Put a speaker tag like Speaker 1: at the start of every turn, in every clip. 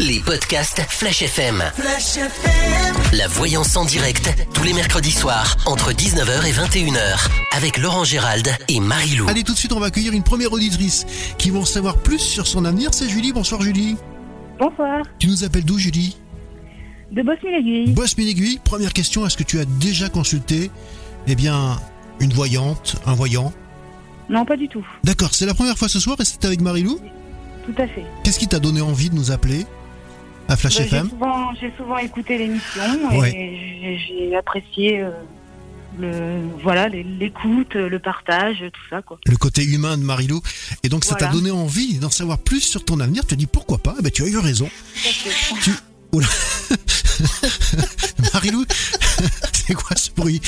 Speaker 1: Les podcasts Flash FM.
Speaker 2: Flash FM.
Speaker 1: La voyance en direct, tous les mercredis soirs, entre 19h et 21h, avec Laurent Gérald et Marie-Lou.
Speaker 3: Allez, tout de suite, on va accueillir une première auditrice qui va en savoir plus sur son avenir. C'est Julie. Bonsoir, Julie.
Speaker 4: Bonsoir,
Speaker 3: Tu nous appelles d'où, Julie?
Speaker 4: De Bosnie-l'Aiguille.
Speaker 3: Boss Aiguille. Première question, est-ce que tu as déjà consulté, eh bien, une voyante, un voyant?
Speaker 4: Non, pas du tout.
Speaker 3: D'accord, c'est la première fois ce soir et c'est avec Marilou
Speaker 4: Tout à fait.
Speaker 3: Qu'est-ce qui t'a donné envie de nous appeler? À Flash
Speaker 4: Bah,
Speaker 3: FM
Speaker 4: j'ai souvent écouté l'émission
Speaker 3: Ouais.
Speaker 4: et j'ai, apprécié euh, le, voilà, l'écoute, le partage, tout ça quoi.
Speaker 3: le côté humain de Marilou. Et donc, ça t'a donné envie d'en savoir plus sur ton avenir. Tu te dis pourquoi pas? Eh ben, Tu as eu raison. Tu... Oula. Marilou, c'est quoi ce bruit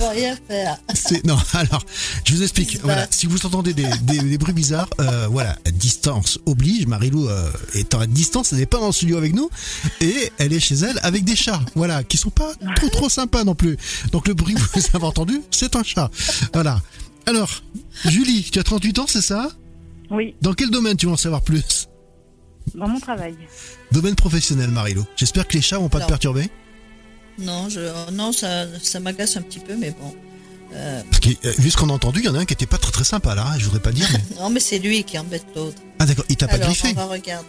Speaker 5: rien faire.
Speaker 3: Non, alors, je vous explique. Voilà, si vous entendez des, des- des bruits bizarres, euh, voilà, distance oblige. Marilou euh, est en distance, elle n'est pas dans le studio avec nous, et elle est chez elle avec des chats, voilà, qui sont pas trop trop sympas non plus. Donc le bruit que vous avez entendu, c'est un chat. Voilà. Alors, Julie, tu as 38 ans, c'est ça?
Speaker 4: Oui,
Speaker 3: Dans quel domaine tu veux en savoir plus?
Speaker 4: Dans mon travail.
Speaker 3: Domaine professionnel, Marilou. J'espère que les chats vont pas te perturber.
Speaker 5: Non, je, non ça, ça m'agace un petit peu, mais bon. Euh,
Speaker 3: Parce que, euh, vu ce qu'on a entendu, il y en a un qui était pas très très sympa là, je voudrais pas dire. Mais...
Speaker 5: non, mais c'est lui qui embête l'autre.
Speaker 3: Ah d'accord, il t'a pas
Speaker 5: Alors,
Speaker 3: griffé
Speaker 5: on va regarder.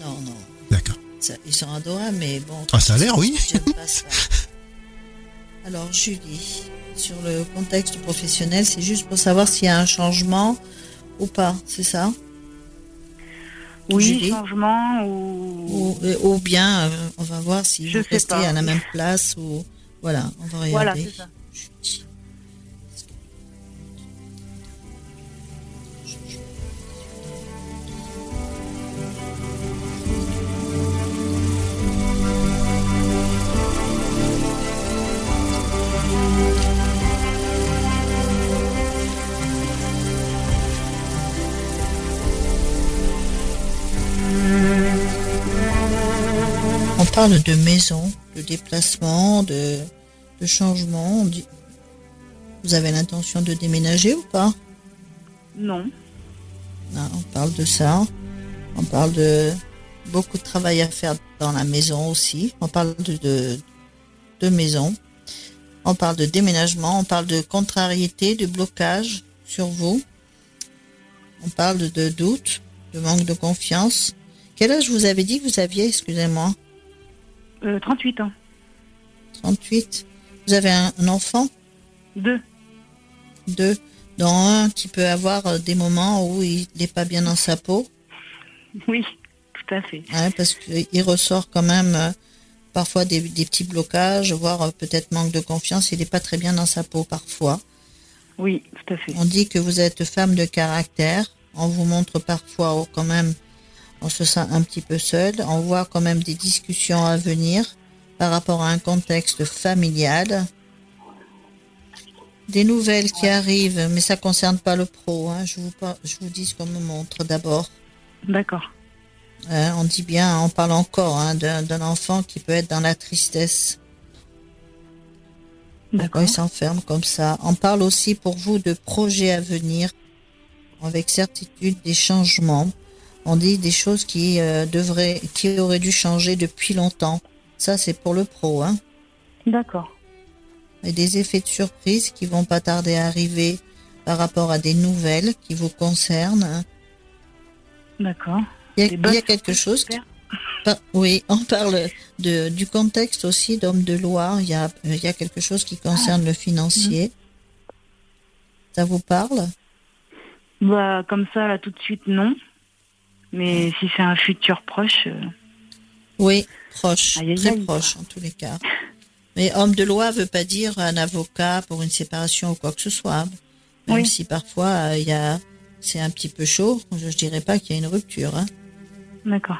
Speaker 5: Non, non.
Speaker 3: D'accord.
Speaker 5: Ils sont adorables, mais bon.
Speaker 3: Ah, ça a l'air, oui.
Speaker 5: J'aime pas ça. Alors, Julie, sur le contexte professionnel, c'est juste pour savoir s'il y a un changement ou pas, c'est ça?
Speaker 4: Oui, changement ou...
Speaker 5: ou, euh, ou bien, euh, on va voir si
Speaker 4: Je
Speaker 5: vous restez
Speaker 4: pas.
Speaker 5: à la même place ou. Voilà, on va regarder.
Speaker 4: Voilà, c'est ça.
Speaker 5: Parle de maison, de déplacement, de, de changement. On dit- Vous avez l'intention de déménager ou pas?
Speaker 4: Non.
Speaker 5: Non, On parle de ça. On parle de beaucoup de travail à faire dans la maison aussi. On parle de, de, de maison. On parle de déménagement. On parle de contrariété, de blocage sur vous. On parle de, de doute, de manque de confiance. Quel âge vous avez dit que vous aviez, excusez-moi
Speaker 4: Euh, 38 ans.
Speaker 5: 38. Vous avez un, un enfant?
Speaker 4: Deux.
Speaker 5: Deux. Dans un qui peut avoir euh, des moments où il n'est pas bien dans sa peau?
Speaker 4: Oui, tout à fait.
Speaker 5: parce qu'il ressort quand même euh, parfois des, des petits blocages, voire euh, peut-être manque de confiance. Il n'est pas très bien dans sa peau parfois.
Speaker 4: Oui, tout à fait.
Speaker 5: On dit que vous êtes femme de caractère. On vous montre parfois oh, quand même, on se sent un petit peu seul. On voit quand même des discussions à venir par rapport à un contexte familial. Des nouvelles qui arrivent, mais ça concerne pas le pro. hein. Je, vous, par- je vous dis ce qu'on me montre d'abord.
Speaker 4: D'accord.
Speaker 5: Hein, on dit bien, on parle encore hein, d'un enfant qui peut être dans la tristesse.
Speaker 4: D'accord.
Speaker 5: il s'enferme comme ça? On parle aussi pour vous de projets à venir, avec certitude des changements. On dit des choses qui euh, devraient, qui auraient dû changer depuis longtemps. Ça, c'est pour le pro. Hein.
Speaker 4: D'accord.
Speaker 5: Et des effets de surprise qui vont pas tarder à arriver par rapport à des nouvelles qui vous concernent. hein.
Speaker 4: D'accord.
Speaker 5: Il y a, il
Speaker 4: bonnes
Speaker 5: y a quelque chose qui
Speaker 4: j'espère.
Speaker 5: Par- Oui, on parle de, du contexte aussi d'homme de loi. Il y a, il y a quelque chose qui concerne le financier. Ça vous parle?
Speaker 4: Bah, comme ça, là, tout de suite, non. Mais si c'est un futur proche, euh,
Speaker 5: Oui, proche,
Speaker 4: Aïe, aïe,
Speaker 5: très
Speaker 4: aïe.
Speaker 5: proche en tous les cas. Mais homme de loi veut pas dire un avocat pour une séparation ou quoi que ce soit. Même
Speaker 4: Oui.
Speaker 5: si parfois euh, il y a, c'est un petit peu chaud. Je, je dirais pas qu'il y a une rupture. Hein.
Speaker 4: d'accord.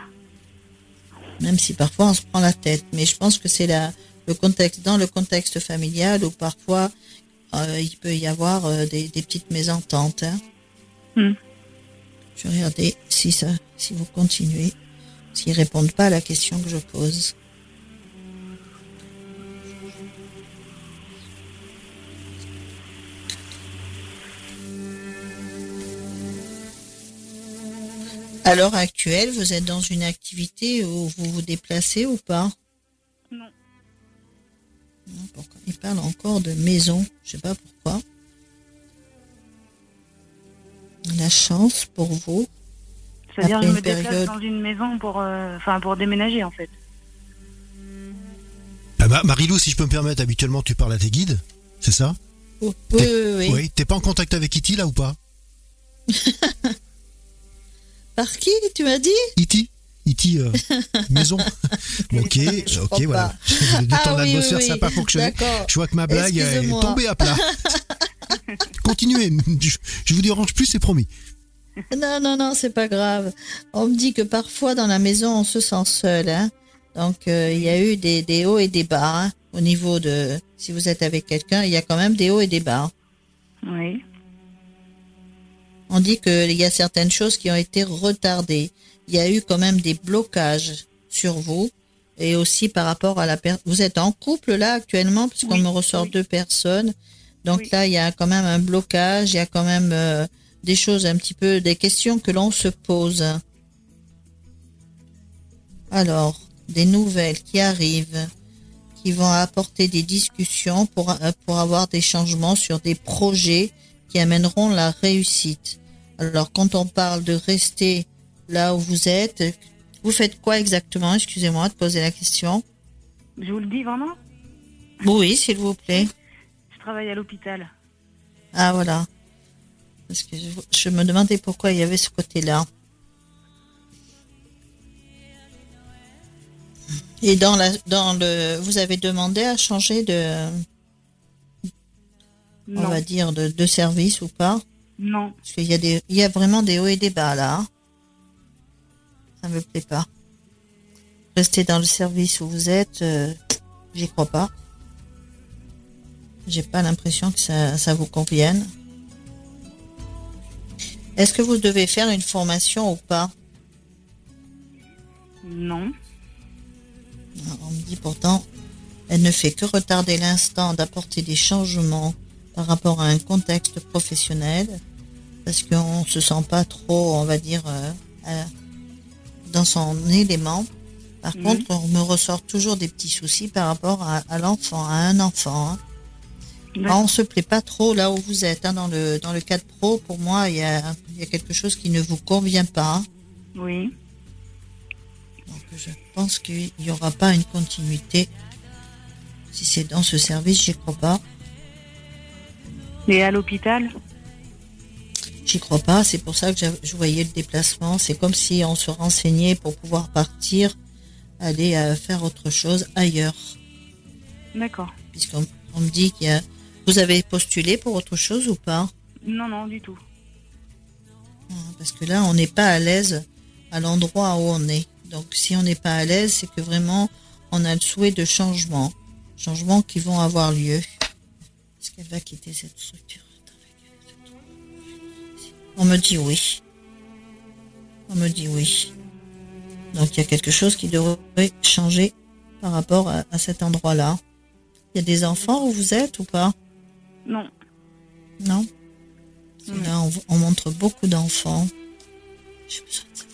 Speaker 5: même si parfois on se prend la tête. Mais je pense que c'est la, le contexte, dans le contexte familial où parfois euh, il peut y avoir euh, des, des petites mésententes. Hein.
Speaker 4: Hmm.
Speaker 5: Je vais regarder si ça, si vous continuez, s'ils répondent pas à la question que je pose. À l'heure actuelle, vous êtes dans une activité où vous vous déplacez ou pas?
Speaker 4: Non.
Speaker 5: Non, pourquoi? Il parle encore de maison. Je sais pas pourquoi. La chance pour vous.
Speaker 4: C'est-à-dire, je me déplace
Speaker 5: période-
Speaker 4: dans une maison pour, euh, enfin, pour déménager, en fait.
Speaker 3: Ah bah, Marilou, si je peux me permettre, habituellement tu parles à tes guides, c'est ça?
Speaker 5: Oui, oui, oui, oui.
Speaker 3: T'es pas en contact avec Iti là ou pas?
Speaker 5: Par qui tu m'as dit?
Speaker 3: Iti Iti euh, maison Ok,
Speaker 5: Je
Speaker 3: ok, voilà. Le temps
Speaker 5: Ah oui,
Speaker 3: d'atmosphère,
Speaker 5: oui,
Speaker 3: ça n'a pas fonctionné. Je vois que ma blague est tombée à plat. Continuez, je, je vous dérange plus, c'est promis.
Speaker 5: Non, non, non, c'est pas grave. On me dit que parfois dans la maison, on se sent seul. Hein. Donc, euh, il y a eu des, des hauts et des bas. hein, au niveau de, si vous êtes avec quelqu'un, il y a quand même des hauts et des bas.
Speaker 4: Oui.
Speaker 5: On dit qu'il y a certaines choses qui ont été retardées. Il y a eu quand même des blocages sur vous et aussi par rapport à la personne. Vous êtes en couple là actuellement puisqu'on
Speaker 4: Oui,
Speaker 5: me ressort
Speaker 4: oui.
Speaker 5: deux personnes. Donc
Speaker 4: Oui.
Speaker 5: là, il y a quand même un blocage. Il y a quand même euh, des choses un petit peu, des questions que l'on se pose. Alors, des nouvelles qui arrivent, qui vont apporter des discussions pour, euh, pour avoir des changements sur des projets qui amèneront la réussite. Alors, quand on parle de rester là où vous êtes, vous faites quoi exactement? Excusez-moi de poser la question.
Speaker 4: Je vous le dis vraiment?
Speaker 5: Oui, s'il vous plaît.
Speaker 4: Je travaille à l'hôpital.
Speaker 5: Ah, voilà. Parce que je, je me demandais pourquoi il y avait ce côté-là. Et dans la, dans le, vous avez demandé à changer de, on va dire, de, de service ou pas?
Speaker 4: Non.
Speaker 5: Parce qu'il y a des, il y a vraiment des hauts et des bas là. Ça me plaît pas. Rester dans le service où vous êtes, euh, j'y crois pas. J'ai pas l'impression que ça, ça vous convienne. Est-ce que vous devez faire une formation ou pas?
Speaker 4: Non.
Speaker 5: On me dit pourtant, elle ne fait que retarder l'instant d'apporter des changements par rapport à un contexte professionnel, parce qu'on se sent pas trop, on va dire, euh, à- dans son élément. Par contre, on me ressort toujours des petits soucis par rapport à, à l'enfant, à un enfant. hein.
Speaker 4: D'accord.
Speaker 5: On se plaît pas trop là où vous êtes. hein, dans le dans le cadre pro, pour moi, il y a, il y a quelque chose qui ne vous convient pas.
Speaker 4: Oui.
Speaker 5: Donc je pense qu'il n'y aura pas une continuité. Si c'est dans ce service, j'y crois pas.
Speaker 4: Et à l'hôpital?
Speaker 5: J'y crois pas. C'est pour ça que je voyais le déplacement. C'est comme si on se renseignait pour pouvoir partir, aller euh, faire autre chose ailleurs.
Speaker 4: D'accord.
Speaker 5: Puisqu'on on me dit qu'il y a. Vous avez postulé pour autre chose ou pas?
Speaker 4: Non, non, du tout.
Speaker 5: Ah, Parce que là, on n'est pas à l'aise à l'endroit où on est. Donc, si on n'est pas à l'aise, c'est que vraiment, on a le souhait de changement. Changements qui vont avoir lieu. Est-ce qu'elle va quitter cette structure? On me dit oui. On me dit oui. Donc, il y a quelque chose qui devrait changer par rapport à, à cet endroit-là. Il y a des enfants où vous êtes ou pas?
Speaker 4: Non.
Speaker 5: non? Là, on, on montre beaucoup d'enfants. J'ai besoin de savoir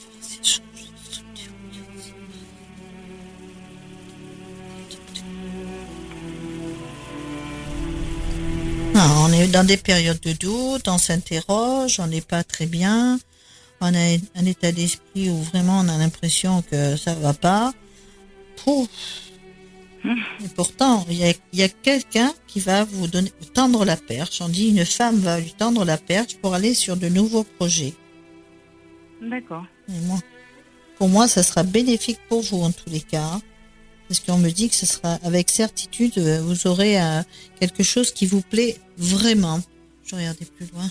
Speaker 5: Non, on est dans des périodes de doute, on s'interroge, on n'est pas très bien. On a un état d'esprit où vraiment on a l'impression que ça va pas. Pouf. Et pourtant, il y a, a quelqu'un qui va vous donner, tendre la perche. On dit une femme va lui tendre la perche pour aller sur de nouveaux projets.
Speaker 4: D'accord.
Speaker 5: Pour moi, ça sera bénéfique pour vous en tous les cas. Parce qu'on me dit que ce sera avec certitude, euh, vous aurez euh, quelque chose qui vous plaît vraiment. Je regardais plus loin.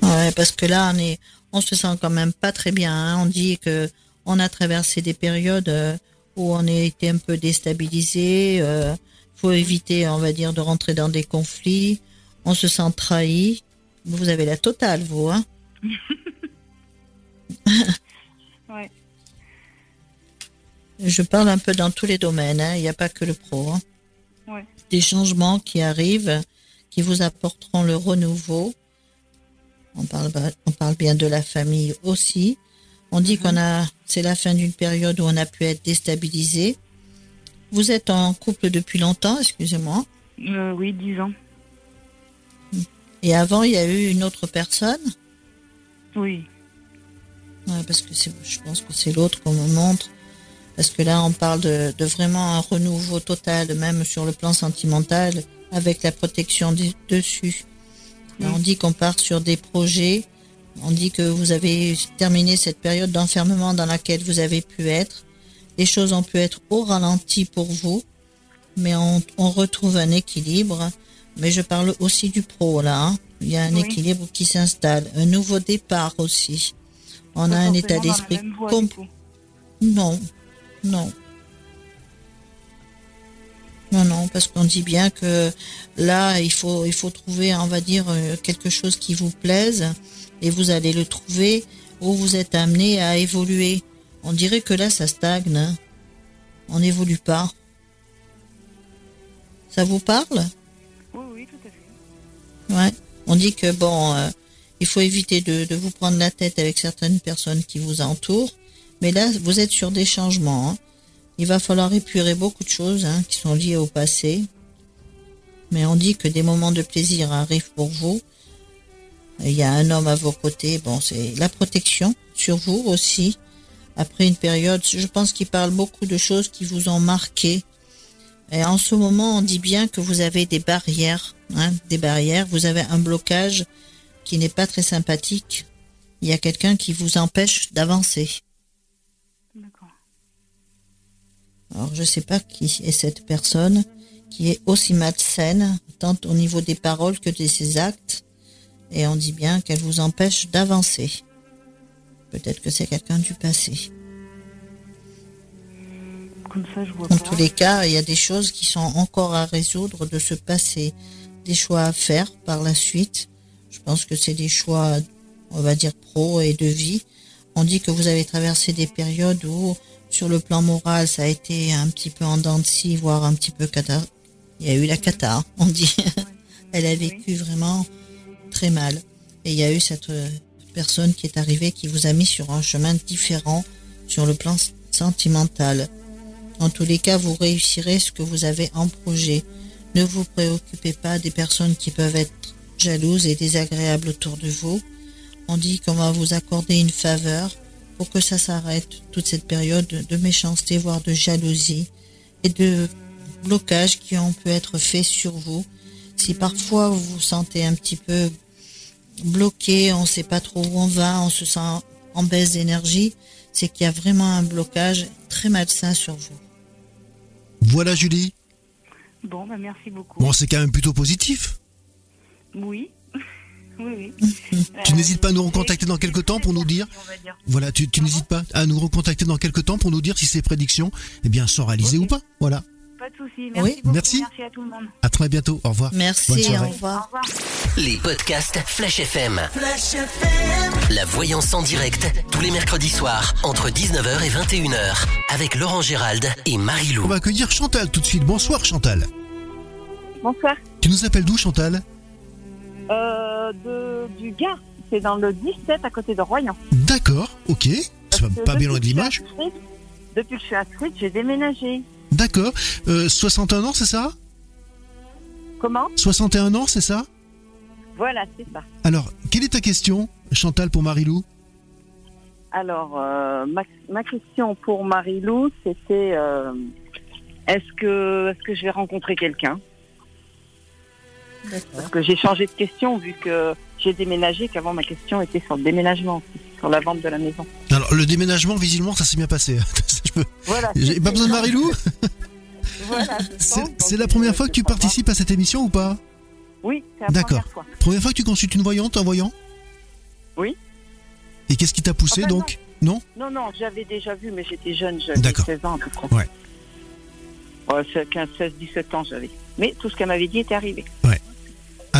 Speaker 5: Ouais, parce que là, on est, on se sent quand même pas très bien. hein. On dit que on a traversé des périodes euh, où on a été un peu déstabilisé. Euh, faut éviter, on va dire, de rentrer dans des conflits. On se sent trahi. Vous avez la totale, vous, hein
Speaker 4: Ouais.
Speaker 5: Je parle un peu dans tous les domaines. hein. Il n'y a pas que le pro. hein.
Speaker 4: Ouais.
Speaker 5: des changements qui arrivent, qui vous apporteront le renouveau. On parle, on parle bien de la famille aussi. On dit qu'on a, c'est la fin d'une période où on a pu être déstabilisé. Vous êtes en couple depuis longtemps, excusez-moi.
Speaker 4: Euh, oui, 10 ans.
Speaker 5: Et avant, il y a eu une autre personne?
Speaker 4: Oui.
Speaker 5: Ouais, parce que c'est, je pense que c'est l'autre qu'on me montre. Parce que là, on parle de, de vraiment un renouveau total, même sur le plan sentimental, avec la protection du- dessus. Là, on dit qu'on part sur des projets. On dit que vous avez terminé cette période d'enfermement dans laquelle vous avez pu être. Les choses ont pu être au ralenti pour vous, mais on, on retrouve un équilibre. Mais je parle aussi du pro là. hein. Il y a un
Speaker 4: Oui.
Speaker 5: équilibre qui s'installe, un nouveau départ aussi. On a un état d'esprit
Speaker 4: même voie,
Speaker 5: com-
Speaker 4: du coup.
Speaker 5: non, non. Non, non, parce qu'on dit bien que là, il faut, il faut trouver, on va dire, euh, quelque chose qui vous plaise et vous allez le trouver où vous êtes amené à évoluer. On dirait que là, ça stagne. hein. On n'évolue pas. Ça vous parle? On dit que bon, euh, il faut éviter de, de vous prendre la tête avec certaines personnes qui vous entourent. Mais là, vous êtes sur des changements. hein. Il va falloir épurer beaucoup de choses hein, qui sont liées au passé. Mais on dit que des moments de plaisir arrivent pour vous. Il y a un homme à vos côtés. Bon, c'est la protection sur vous aussi. Après une période, je pense qu'il parle beaucoup de choses qui vous ont marqué. Et en ce moment, on dit bien que vous avez des barrières, hein, des barrières. Vous avez un blocage qui n'est pas très sympathique. Il y a quelqu'un qui vous empêche d'avancer.
Speaker 4: D'accord.
Speaker 5: Alors, je sais pas qui est cette personne qui est aussi malsaine, tant au niveau des paroles que de ses actes. Et on dit bien qu'elle vous empêche d'avancer. Peut-être que c'est quelqu'un du passé.
Speaker 4: Comme ça, je vois
Speaker 5: En
Speaker 4: pas.
Speaker 5: tous les cas, il y a des choses qui sont encore à résoudre de ce passé, des choix à faire par la suite. Je pense que c'est des choix, on va dire, pro et de vie. On dit que vous avez traversé des périodes où, sur le plan moral, ça a été un petit peu en dents de scie, voire un petit peu cata. Il y a eu la cata, on dit. Elle a vécu vraiment très mal. Et il y a eu cette euh, personne qui est arrivée qui vous a mis sur un chemin différent sur le plan sentimental. En tous les cas, vous réussirez ce que vous avez en projet. Ne vous préoccupez pas des personnes qui peuvent être jalouses et désagréables autour de vous. On dit qu'on va vous accorder une faveur pour que ça s'arrête, toute cette période de méchanceté, voire de jalousie et de blocage qui ont pu être faits sur vous. Si parfois vous vous sentez un petit peu bloqué, on ne sait pas trop où on va, on se sent en baisse d'énergie, c'est qu'il y a vraiment un blocage très malsain sur vous.
Speaker 3: Voilà Julie.
Speaker 4: Bon, bah, merci beaucoup.
Speaker 3: Bon, c'est quand même plutôt positif.
Speaker 4: Oui. oui, oui.
Speaker 3: Tu
Speaker 4: Euh,
Speaker 3: n'hésites pas à nous recontacter dans quelques temps pour nous dire. Voilà, tu, tu n'hésites pas à nous recontacter dans quelques temps pour nous dire si ces prédictions eh bien, sont réalisées ou pas. Voilà.
Speaker 4: Pas de souci. Merci
Speaker 5: Oui,
Speaker 4: beaucoup.
Speaker 3: merci.
Speaker 4: Merci à tout le monde.
Speaker 3: À très bientôt. Au revoir. Bonne
Speaker 5: Merci,
Speaker 3: soirée.
Speaker 5: au
Speaker 4: Au
Speaker 5: revoir.
Speaker 4: revoir.
Speaker 1: Les podcasts Flash FM. La voyance en direct, tous les mercredis soirs, entre 19h et 21h, avec Laurent Gérald et Marie-Lou.
Speaker 3: On va accueillir Chantal tout de suite. Bonsoir Chantal.
Speaker 2: Bonsoir.
Speaker 3: Tu nous appelles d'où Chantal?
Speaker 2: Euh, de, du Gard. C'est dans le 17 à côté de Royan.
Speaker 3: D'accord, ok. C'est pas, pas bien loin de l'image.
Speaker 2: Depuis que je suis inscrite, j'ai déménagé.
Speaker 3: D'accord. Euh, 61 ans, c'est ça?
Speaker 2: Comment?
Speaker 3: 61 ans, c'est ça?
Speaker 2: Voilà, c'est ça.
Speaker 3: Alors, quelle est ta question, Chantal, pour Marilou
Speaker 2: Alors, euh, ma, ma question pour Marie-Lou, c'était euh, est-ce que, est que je vais rencontrer quelqu'un? Parce que j'ai changé de question vu que j'ai déménagé, qu'avant ma question était sur le déménagement, sur la vente de la maison.
Speaker 3: Alors, le déménagement, visiblement, ça s'est bien passé. Je peux-
Speaker 2: Voilà.
Speaker 3: J'ai pas besoin de Marilou
Speaker 2: Voilà,
Speaker 3: C'est la première fois que tu participes à cette émission ou pas?
Speaker 2: Oui, c'est la
Speaker 3: D'accord.
Speaker 2: première fois.
Speaker 3: Première fois que tu consultes une voyante, un voyant?
Speaker 2: Oui.
Speaker 3: Et qu'est-ce qui t'a poussé
Speaker 2: Enfin,
Speaker 3: donc? Non
Speaker 2: Non, non, j'avais déjà vu, mais j'étais jeune, j'avais
Speaker 3: D'accord.
Speaker 2: 16 ans à peu près.
Speaker 3: Ouais.
Speaker 2: Ouais, c'est 15, 16, 17 ans j'avais. Mais tout ce qu'elle m'avait dit était arrivé.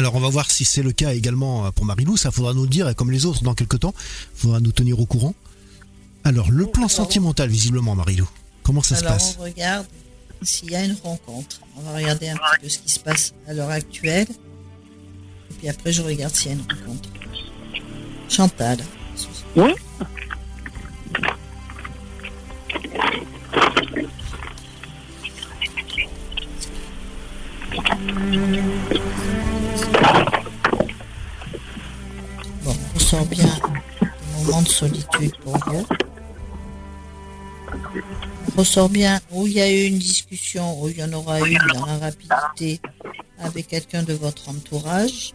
Speaker 3: Alors, on va voir si c'est le cas également euh, pour Marilou. Ça faudra nous le dire, et comme les autres, dans quelques temps. faudra nous tenir au courant. Alors, le plan
Speaker 2: alors-
Speaker 3: sentimental, visiblement, Marilou. Comment ça se
Speaker 5: Alors
Speaker 3: passe
Speaker 5: on regarde. s'il y a une rencontre. On va regarder un petit peu ce qui se passe à l'heure actuelle. Et puis après, je regarde s'il y a une rencontre. Chantal.
Speaker 2: Oui.
Speaker 5: Bon, on sent bien un moment de solitude pour vous. On ressort bien où il y a eu une discussion, où il y en aura eu dans la rapidité avec quelqu'un de votre entourage.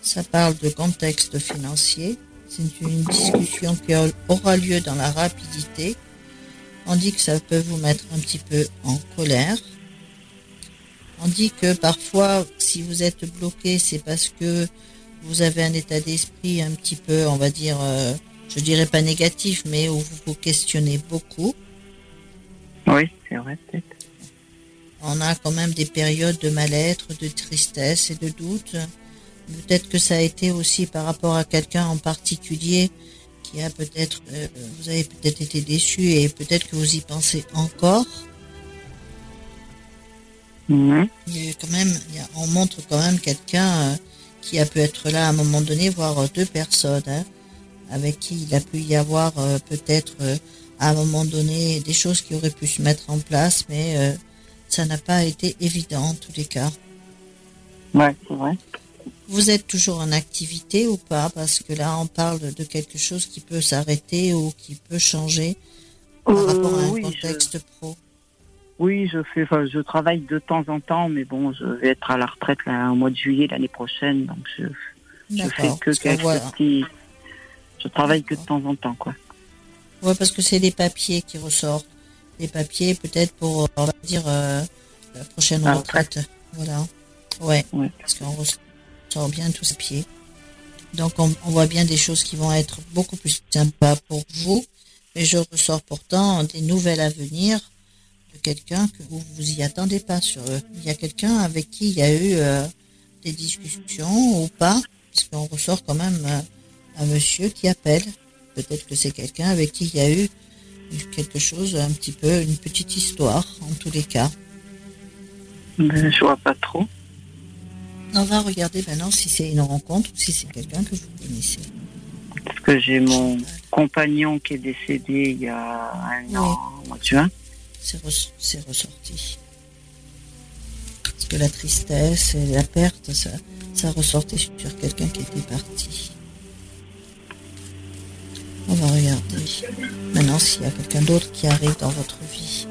Speaker 5: Ça parle de contexte financier. C'est une discussion qui aura lieu dans la rapidité. On dit que ça peut vous mettre un petit peu en colère. On dit que parfois, si vous êtes bloqué, c'est parce que vous avez un état d'esprit un petit peu, on va dire, euh, je dirais pas négatif, mais où vous vous questionnez beaucoup.
Speaker 2: Oui, c'est vrai, peut-être.
Speaker 5: On a quand même des périodes de mal-être, de tristesse et de doute. Peut-être que ça a été aussi par rapport à quelqu'un en particulier qui a peut-être, euh, vous avez peut-être été déçu et peut-être que vous y pensez encore. Il y a quand même, il y a- on montre quand même quelqu'un euh, qui a pu être là à un moment donné, voire euh, deux personnes, hein, avec qui il a pu y avoir euh, peut-être euh, à un moment donné des choses qui auraient pu se mettre en place, mais ça n'a pas été évident en tous les cas.
Speaker 2: Ouais, c'est vrai.
Speaker 5: Vous êtes toujours en activité ou pas? Parce que là, on parle de quelque chose qui peut s'arrêter ou qui peut changer par rapport à un
Speaker 2: oui, je-
Speaker 5: contexte pro.
Speaker 2: Oui, je fais, enfin, je travaille de temps en temps, mais bon, je vais être à la retraite là, au mois de juillet l'année prochaine, donc je, je fais que quelques
Speaker 5: voit-
Speaker 2: petits. Je travaille que de temps en temps, quoi.
Speaker 5: Ouais, parce que c'est les papiers qui ressortent. Les papiers, peut-être pour, on va dire, euh, la prochaine
Speaker 2: La
Speaker 5: retraite. Voilà. Ouais.
Speaker 2: Ouais.
Speaker 5: Parce qu'on ressort bien tous ces pieds. Donc, on, on voit bien des choses qui vont être beaucoup plus sympas pour vous. Mais je ressors pourtant des nouvelles à venir quelqu'un que vous vous y attendez pas sur eux. Il y a quelqu'un avec qui il y a eu euh, des discussions ou pas, parce qu'on ressort quand même euh, un monsieur qui appelle. Peut-être que c'est quelqu'un avec qui il y a eu quelque chose, un petit peu, une petite histoire, en tous les cas.
Speaker 2: Je vois pas trop.
Speaker 5: On va regarder maintenant si c'est une rencontre ou si c'est quelqu'un que vous connaissez.
Speaker 2: Parce que j'ai mon compagnon qui est décédé il y a un
Speaker 5: Oui.
Speaker 2: an, de juin.
Speaker 5: C'est res- c'est ressorti. Parce que la tristesse et la perte, ça, ressortait sur quelqu'un qui était parti. On va regarder maintenant s'il y a quelqu'un d'autre qui arrive dans votre vie.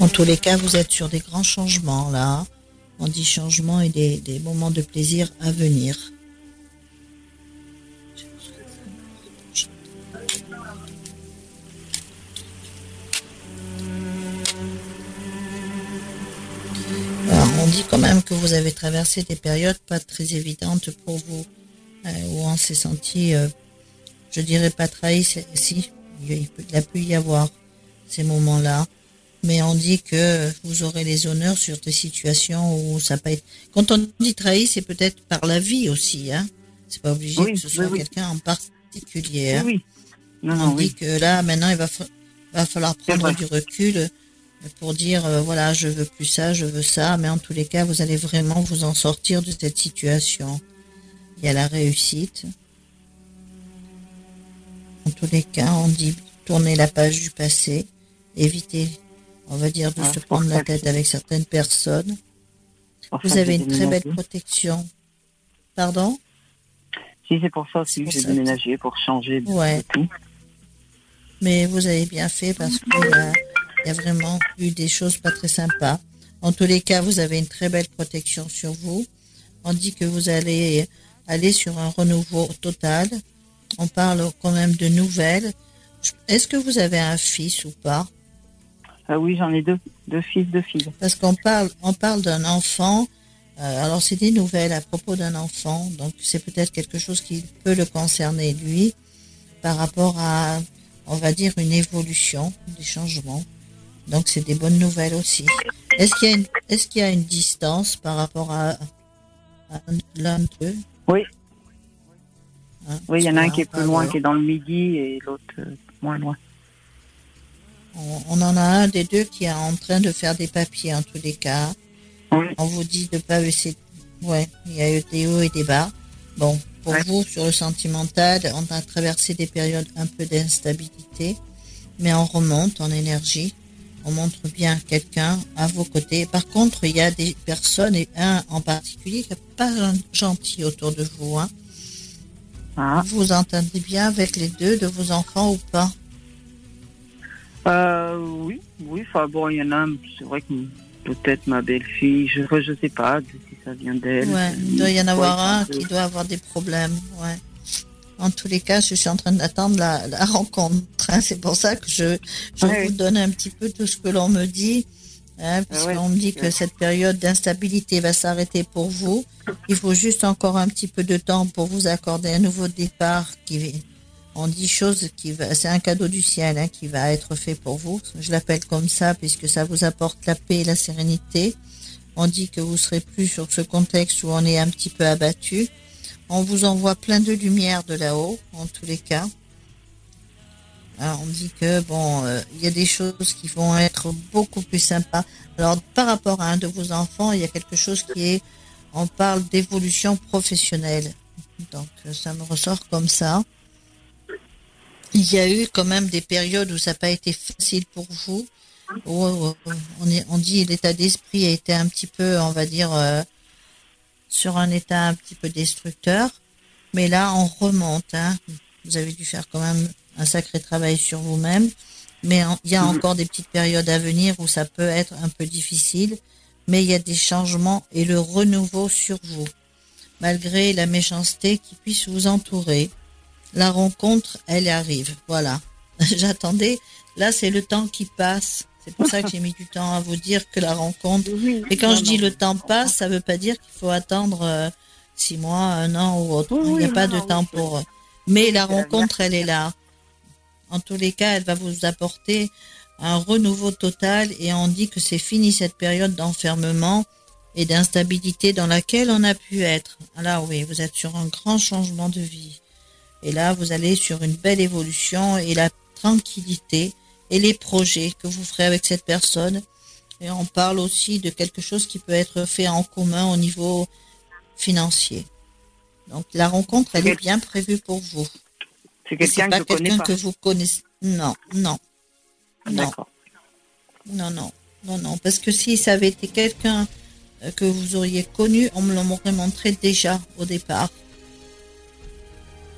Speaker 5: En tous les cas, vous êtes sur des grands changements là. On dit changement et des moments de plaisir à venir. Dit quand même que vous avez traversé des périodes pas très évidentes pour vous, euh, où on s'est senti, euh, je dirais pas trahi, si, il, peut- il a pu y avoir ces moments-là, mais on dit que vous aurez les honneurs sur des situations où ça peut être. Quand on dit trahi, c'est peut-être par la vie aussi, hein. C'est pas obligé
Speaker 2: Oui,
Speaker 5: que ce soit
Speaker 2: oui.
Speaker 5: quelqu'un en particulier. hein.
Speaker 2: Oui. Non,
Speaker 5: On dit que là, maintenant, il va, fa- va falloir prendre du recul pour dire, euh, voilà, je veux plus ça, je veux ça, mais en tous les cas, vous allez vraiment vous en sortir de cette situation. Il y a la réussite. En tous les cas, on dit tourner la page du passé, éviter, on va dire, de
Speaker 2: Ah,
Speaker 5: se prendre la
Speaker 2: que-
Speaker 5: tête avec certaines personnes. Vous
Speaker 2: que
Speaker 5: avez une très belle protection. Pardon?
Speaker 2: Si, c'est pour ça aussi que j'ai
Speaker 5: que-
Speaker 2: déménagé, pour changer de,
Speaker 5: Ouais.
Speaker 2: tout.
Speaker 5: Mais vous avez bien fait parce qu'il y, a- il y a vraiment eu des choses pas très sympas. En tous les cas, vous avez une très belle protection sur vous. On dit que vous allez aller sur un renouveau total. On parle quand même de nouvelles. Est-ce que vous avez un fils ou pas?
Speaker 2: Ah oui, j'en ai deux, deux fils, deux filles.
Speaker 5: Parce qu'on parle, on parle d'un enfant. euh, alors c'est des nouvelles à propos d'un enfant. Donc c'est peut-être quelque chose qui peut le concerner lui par rapport à, on va dire, une évolution, des changements. Donc c'est des bonnes nouvelles aussi. Est-ce qu'il y a une, est-ce qu'il y a une distance par rapport à, à l'un d'eux?
Speaker 2: Oui.
Speaker 5: Hein,
Speaker 2: Oui, il y en a un qui est plus loin, qui est dans le midi, et l'autre euh, moins loin.
Speaker 5: On, en a un des deux qui est en train de faire des papiers en tous les cas. On vous dit de pas baisser. Ouais, il y a eu des hauts et des bas. Bon, pour vous, sur le sentimental, on a traversé des périodes un peu d'instabilité, mais on remonte en énergie. On montre bien quelqu'un à vos côtés. Par contre, il y a des personnes, et un en particulier, qui n'est pas gentil autour de vous. Hein. Ah. Vous entendez bien avec les deux de vos enfants ou pas?
Speaker 2: Euh, Oui, oui. Enfin bon, il y en a un, c'est vrai que peut-être ma belle-fille, je ne sais pas si ça vient d'elle.
Speaker 5: Ouais, il doit y en avoir un qui doit avoir des problèmes. Ouais. En tous les cas, je suis en train d'attendre la, rencontre. Hein. C'est pour ça que je, je vous donne un petit peu tout ce que l'on me dit. Hein, parce qu'on me dit que cette période d'instabilité va s'arrêter pour vous. Il faut juste encore un petit peu de temps pour vous accorder un nouveau départ qui on dit chose qui va, c'est un cadeau du ciel hein, qui va être fait pour vous. Je l'appelle comme ça puisque ça vous apporte la paix et la sérénité. On dit que vous serez plus sur ce contexte où on est un petit peu abattu. On vous envoie plein de lumière de là-haut, en tous les cas. Alors on dit que bon, euh, il y a des choses qui vont être beaucoup plus sympas. Alors par rapport à un de vos enfants, il y a quelque chose qui est, on parle d'évolution professionnelle. Donc ça me ressort comme ça. Il y a eu quand même des périodes où ça n'a pas été facile pour vous. On, est, on dit l'état d'esprit a été un petit peu, on va dire, euh, sur un état un petit peu destructeur. Mais là, on remonte. Hein. Vous avez dû faire quand même un sacré travail sur vous-même. Mais il y a encore des petites périodes à venir où ça peut être un peu difficile. Mais il y a des changements et le renouveau sur vous. Malgré la méchanceté qui puisse vous entourer la rencontre, elle arrive. Voilà. J'attendais. Là, c'est le temps qui passe. C'est pour ça que j'ai mis du temps à vous dire que la rencontre. Et quand je dis le temps passe, ça ne veut pas dire qu'il faut attendre euh, six mois, un an ou autre. Il n'y a pas de temps pour. Mais la rencontre, elle est là. En tous les cas, elle va vous apporter un renouveau total et on dit que c'est fini cette période d'enfermement et d'instabilité dans laquelle on a pu être. Alors oui, vous êtes sur un grand changement de vie. Et là, vous allez sur une belle évolution et la tranquillité et les projets que vous ferez avec cette personne. Et on parle aussi de quelque chose qui peut être fait en commun au niveau financier. Donc la rencontre, elle est bien prévue pour vous.
Speaker 2: C'est quelqu'un que,
Speaker 5: quelqu'un que vous connaissez. Non, non. Non. Non, non, non, non. Parce que si ça avait été quelqu'un euh, que vous auriez connu, on me l'aurait montré déjà au départ.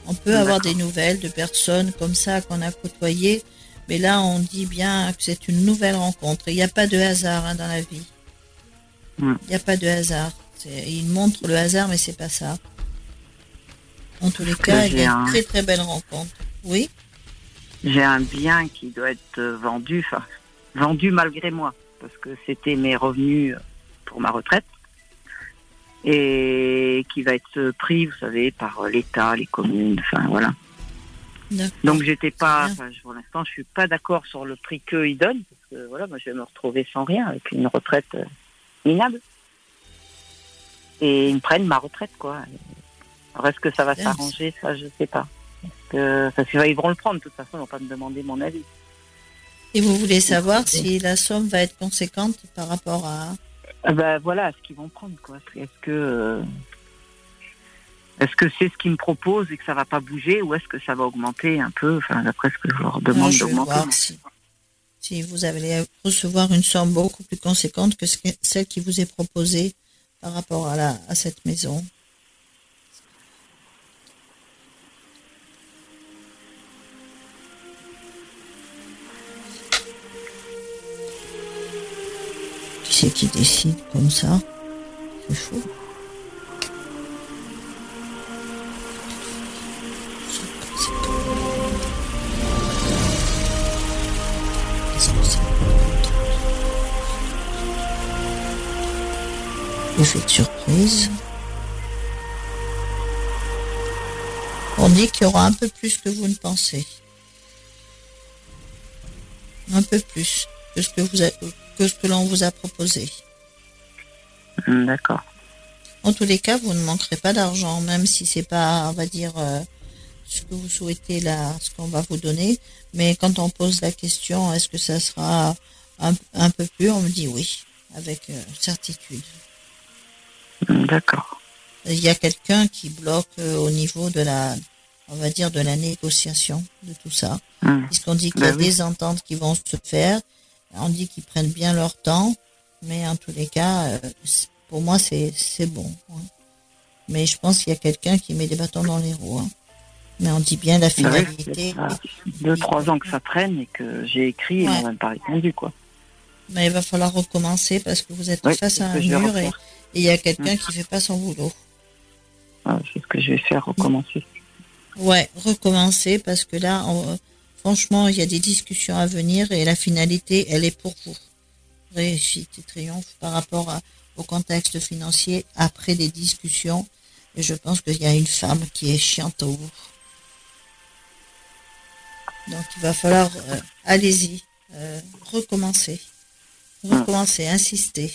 Speaker 5: On peut avoir des nouvelles de personnes comme ça qu'on a côtoyées, mais là on dit bien que c'est une nouvelle rencontre. Il n'y a pas de hasard hein, dans la vie. Il n'y a pas de hasard. Il montre le hasard, mais c'est pas ça. En tous les cas, il y a une très très belle rencontre. Oui?
Speaker 2: J'ai un bien qui doit être vendu, enfin vendu malgré moi, parce que c'était mes revenus pour ma retraite et qui va être pris, vous savez, par l'État, les communes, enfin voilà. Donc j'étais pas, pour l'instant, je suis pas d'accord sur le prix qu'ils donnent, parce que voilà, moi je vais me retrouver sans rien, avec une retraite euh, minable. Et ils me prennent ma retraite, quoi. Alors est-ce que ça va s'arranger, ça, je sais pas. Parce que, vont le prendre, de toute façon, ils vont pas me demander mon avis.
Speaker 5: Et vous voulez savoir si la somme va être conséquente par rapport à
Speaker 2: ah ben voilà ce qu'ils vont prendre quoi. Est-ce que euh, est-ce que c'est ce qu'ils me proposent et que ça va pas bouger ou est-ce que ça va augmenter un peu? Enfin d'après ce que je leur demande d'augmenter.
Speaker 5: Si, si, vous allez recevoir une somme beaucoup plus conséquente que celle qui vous est proposée par rapport à la à cette maison. c'est qui décide comme ça? C'est fou. Effet de surprise. On dit qu'il y aura un peu plus que vous ne pensez. Un peu plus que ce que vous que ce que l'on vous a proposé.
Speaker 2: Hmm, d'accord.
Speaker 5: En tous les cas, vous ne manquerez pas d'argent, même si c'est pas, on va dire, euh, ce que vous souhaitez là, ce qu'on va vous donner. Mais quand on pose la question, est-ce que ça sera un, peu plus, on me dit oui, avec euh, certitude.
Speaker 2: D'accord.
Speaker 5: Il y a quelqu'un qui bloque euh, au niveau de la, on va dire, de la négociation de tout ça. Hum. Puisqu'on dit qu'il y a ben des ententes qui vont se faire. On dit qu'ils prennent bien leur temps. Mais en tous les cas, euh, pour moi, c'est bon. Mais je pense qu'il y a quelqu'un qui met des bâtons dans les roues. Hein. Mais on dit bien la finalité.
Speaker 2: deux, trois ans que ça traîne et que j'ai écrit et on m'a pas répondu, quoi.
Speaker 5: Mais il va falloir recommencer parce que vous êtes face à un mur et il y a quelqu'un qui fait pas son boulot.
Speaker 2: Ah, c'est ce que je vais faire, recommencer.
Speaker 5: Ouais, recommencer parce que là, franchement, il y a des discussions à venir et la finalité, elle est pour vous. Réussite et triomphe par rapport au contexte financier après des discussions. Et je pense qu'il y a une femme qui est chiante au bout. Donc il va falloir, euh, allez-y, euh, recommencer. Recommencez, insistez.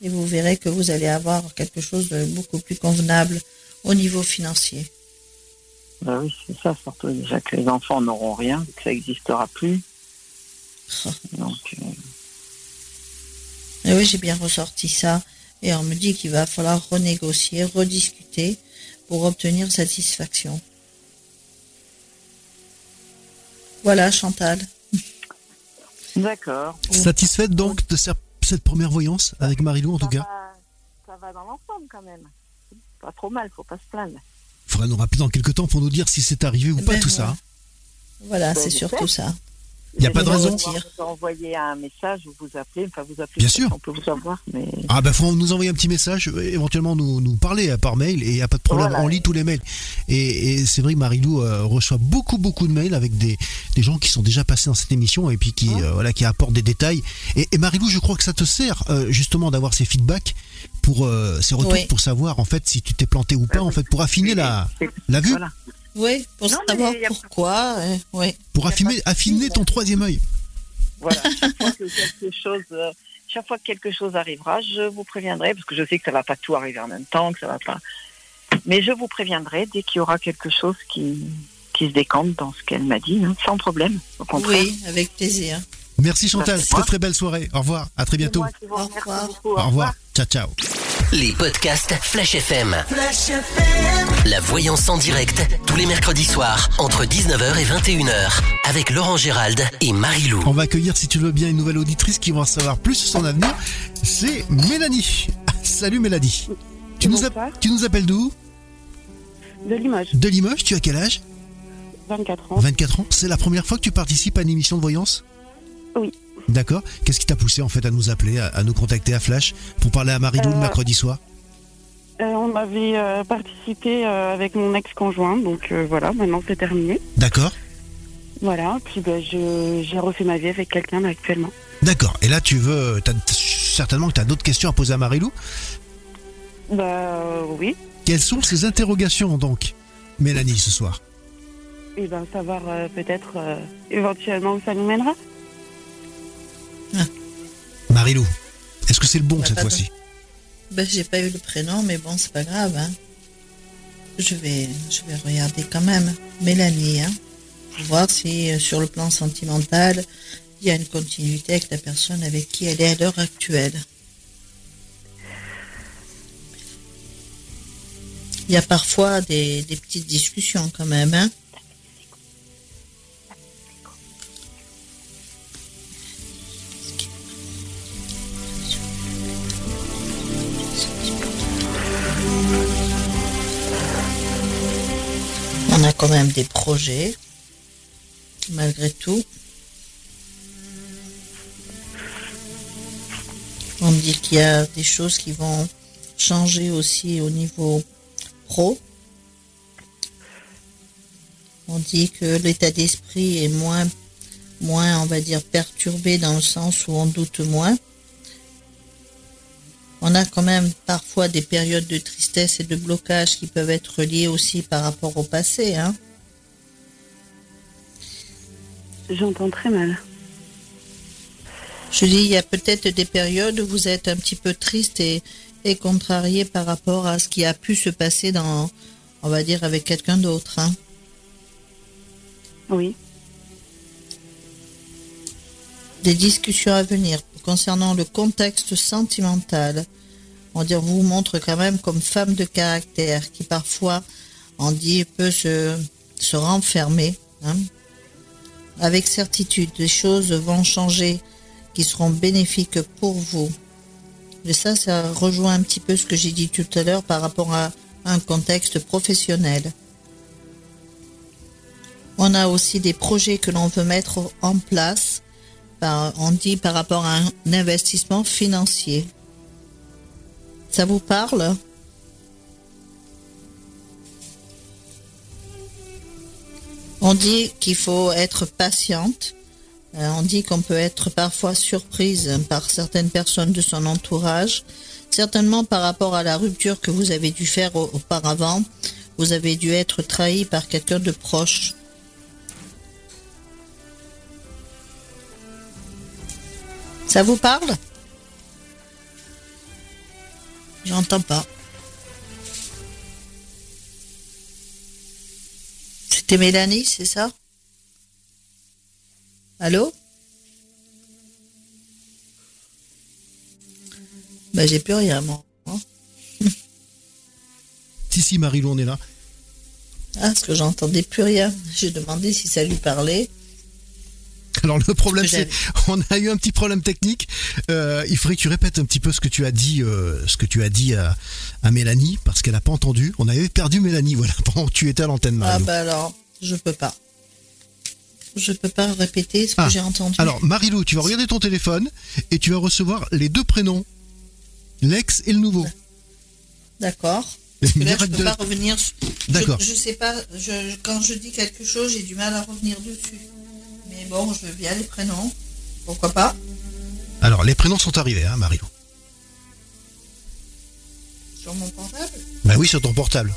Speaker 5: Et vous verrez que vous allez avoir quelque chose de beaucoup plus convenable au niveau financier.
Speaker 2: Ben oui, c'est ça, surtout déjà que les enfants n'auront rien, que ça n'existera plus. Ah. Donc. Euh,
Speaker 5: oui, j'ai bien ressorti ça. Et on me dit qu'il va falloir renégocier, rediscuter pour obtenir satisfaction. Voilà, Chantal.
Speaker 2: D'accord.
Speaker 3: Satisfaite donc de cette première voyance avec Marilou en tout cas
Speaker 2: Ça va dans l'ensemble quand même. Pas trop mal, faut pas se plaindre.
Speaker 3: Il faudra nous rappeler dans quelques temps pour nous dire si c'est arrivé ou pas ben tout ça.
Speaker 5: Voilà, ben, c'est surtout ça.
Speaker 3: Il n'y a pas de raison.
Speaker 2: Envoyer un message ou vous appeler, enfin vous appeler.
Speaker 3: Bien sûr.
Speaker 2: On peut vous avoir, mais.
Speaker 3: Ah ben faut nous envoyer un petit message, euh, éventuellement nous, nous parler euh, par mail et il n'y a pas de problème, on lit tous les mails. Et, c'est vrai que Marilou euh, reçoit beaucoup beaucoup de mails avec des, des, gens qui sont déjà passés dans cette émission et puis qui voilà qui apportent des détails. Et, et, Marilou, je crois que ça te sert justement d'avoir ces feedbacks pour ces retours pour savoir en fait si tu t'es planté ou pas en fait pour affiner la la vue.
Speaker 5: Oui, pour savoir pourquoi. ouais.
Speaker 3: Pour affiner, affiner ton troisième œil.
Speaker 2: Voilà, chaque fois que quelque chose, euh, chaque fois que quelque chose arrivera, je vous préviendrai, parce que je sais que ça ne va pas tout arriver en même temps, que ça va pas. Mais je vous préviendrai dès qu'il y aura quelque chose qui, qui se décante dans ce qu'elle m'a dit, hein, sans problème.
Speaker 5: Oui, avec plaisir.
Speaker 3: Merci Chantal, très très belle soirée. Au revoir, à très bientôt.
Speaker 5: Au revoir.
Speaker 3: Au revoir. Ciao ciao.
Speaker 1: Les podcasts Flash FM. Flash FM. La voyance en direct tous les mercredis soirs entre 19h et 21h avec Laurent Gérald et Marie-Lou.
Speaker 3: On va accueillir si tu le veux bien une nouvelle auditrice qui va en savoir plus sur son avenir. C'est Mélanie. Salut Mélanie. Tu nous, tu nous appelles d'où?
Speaker 6: De Limoges.
Speaker 3: De Limoges, tu as quel âge?
Speaker 6: 24 ans.
Speaker 3: 24 ans, c'est la première fois que tu participes à une émission de voyance?
Speaker 6: Oui.
Speaker 3: D'accord. Qu'est-ce qui t'a poussé en fait à nous appeler, à, nous contacter à Flash pour parler à Marie-Lou le euh, mercredi soir?
Speaker 6: euh, On avait euh, participé avec mon ex-conjoint, donc voilà, maintenant c'est terminé.
Speaker 3: D'accord.
Speaker 6: Voilà, puis ben, j'ai refait ma vie avec quelqu'un actuellement.
Speaker 3: D'accord. Et là, tu veux, certainement que tu as d'autres questions à poser à Marie-Lou?
Speaker 6: Bah oui.
Speaker 3: Quelles sont ces interrogations donc, Mélanie, ce soir?
Speaker 6: Eh ben savoir peut-être éventuellement où ça nous mènera.
Speaker 3: Marilou, est-ce que c'est le bon bah, cette fois-ci?
Speaker 5: Ben, J'ai pas eu le prénom, mais bon, c'est pas grave. Hein. Je, vais, je vais regarder quand même. Mélanie, hein, pour voir si euh, sur le plan sentimental, il y a une continuité avec la personne avec qui elle est à l'heure actuelle. Il y a parfois des, des petites discussions quand même. Hein. Même des projets, malgré tout. On dit qu'il y a des choses qui vont changer aussi au niveau pro. On dit que l'état d'esprit est moins, moins, on va dire, perturbé dans le sens où on doute moins on a quand même parfois des périodes de tristesse et de blocage qui peuvent être liées aussi par rapport au passé. Hein
Speaker 6: J'entends très mal.
Speaker 5: Je dis, il y a peut-être des périodes où vous êtes un petit peu triste et, et contrarié par rapport à ce qui a pu se passer dans, on va dire avec quelqu'un d'autre. Hein.
Speaker 6: Oui.
Speaker 5: Des discussions à venir concernant le contexte sentimental. On dire vous montre quand même comme femme de caractère qui parfois on dit peut se, se renfermer. Hein. Avec certitude, les choses vont changer qui seront bénéfiques pour vous. Et ça, ça rejoint un petit peu ce que j'ai dit tout à l'heure par rapport à un contexte professionnel. On a aussi des projets que l'on veut mettre en place, on dit par rapport à un investissement financier. Ça vous parle? On dit qu'il faut être patiente euh, on dit qu'on peut être parfois surprise par certaines personnes de son entourage, certainement par rapport à la rupture que vous avez dû faire auparavant. Vous avez dû être trahi par quelqu'un de proche. Ça vous parle? J'entends pas. C'était Mélanie, c'est ça? Allô? Bah j'ai plus rien moi.
Speaker 3: si si Marie-Lou on est là.
Speaker 5: Ah parce que j'entendais plus rien. J'ai demandé si ça lui parlait.
Speaker 3: Alors le problème c'est on a eu un petit problème technique. Euh, il faudrait que tu répètes un petit peu ce que tu as dit, euh, ce que tu as dit à, Mélanie parce qu'elle n'a pas entendu. On avait perdu Mélanie voilà pendant que tu étais à l'antenne.
Speaker 5: Ah bah alors je peux pas je peux pas répéter ce que ah. j'ai entendu.
Speaker 3: Alors, Marilou, tu vas regarder ton téléphone et tu vas recevoir les deux prénoms, l'ex et le nouveau.
Speaker 5: D'accord. Parce que là, je peux pas revenir. D'accord. Je, sais pas, quand je dis quelque chose, j'ai du mal à revenir dessus. Bon, je veux bien les prénoms. Pourquoi pas
Speaker 3: Alors, les prénoms sont arrivés, hein, Marilou.
Speaker 5: Sur mon portable
Speaker 3: Bah oui, sur ton portable.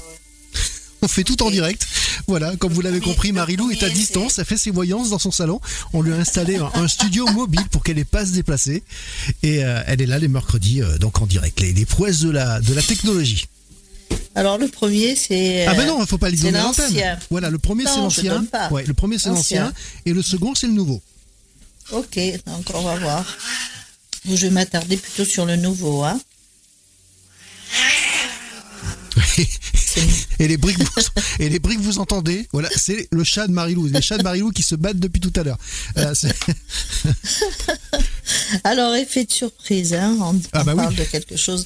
Speaker 3: On fait tout en direct. Voilà, comme vous l'avez compris, Marilou est à distance, elle fait ses voyances dans son salon. On lui a installé un, studio mobile pour qu'elle n'ait pas à se déplacer. Et euh, elle est là les mercredis, euh, donc en direct. Les, prouesses de la, de la technologie.
Speaker 5: Alors le premier c'est
Speaker 3: ah ben non il faut pas les donner l'antenne. Voilà le premier c'est l'ancien. Ouais le premier c'est l'ancien et le second c'est le nouveau.
Speaker 5: Ok donc on va voir. Je vais m'attarder plutôt sur le nouveau hein.
Speaker 3: et les briques vous, et les briques vous entendez voilà c'est le chat de Marilou les chats de Marilou qui se battent depuis tout à l'heure euh,
Speaker 5: alors effet de surprise hein, on, ah bah parle de quelque chose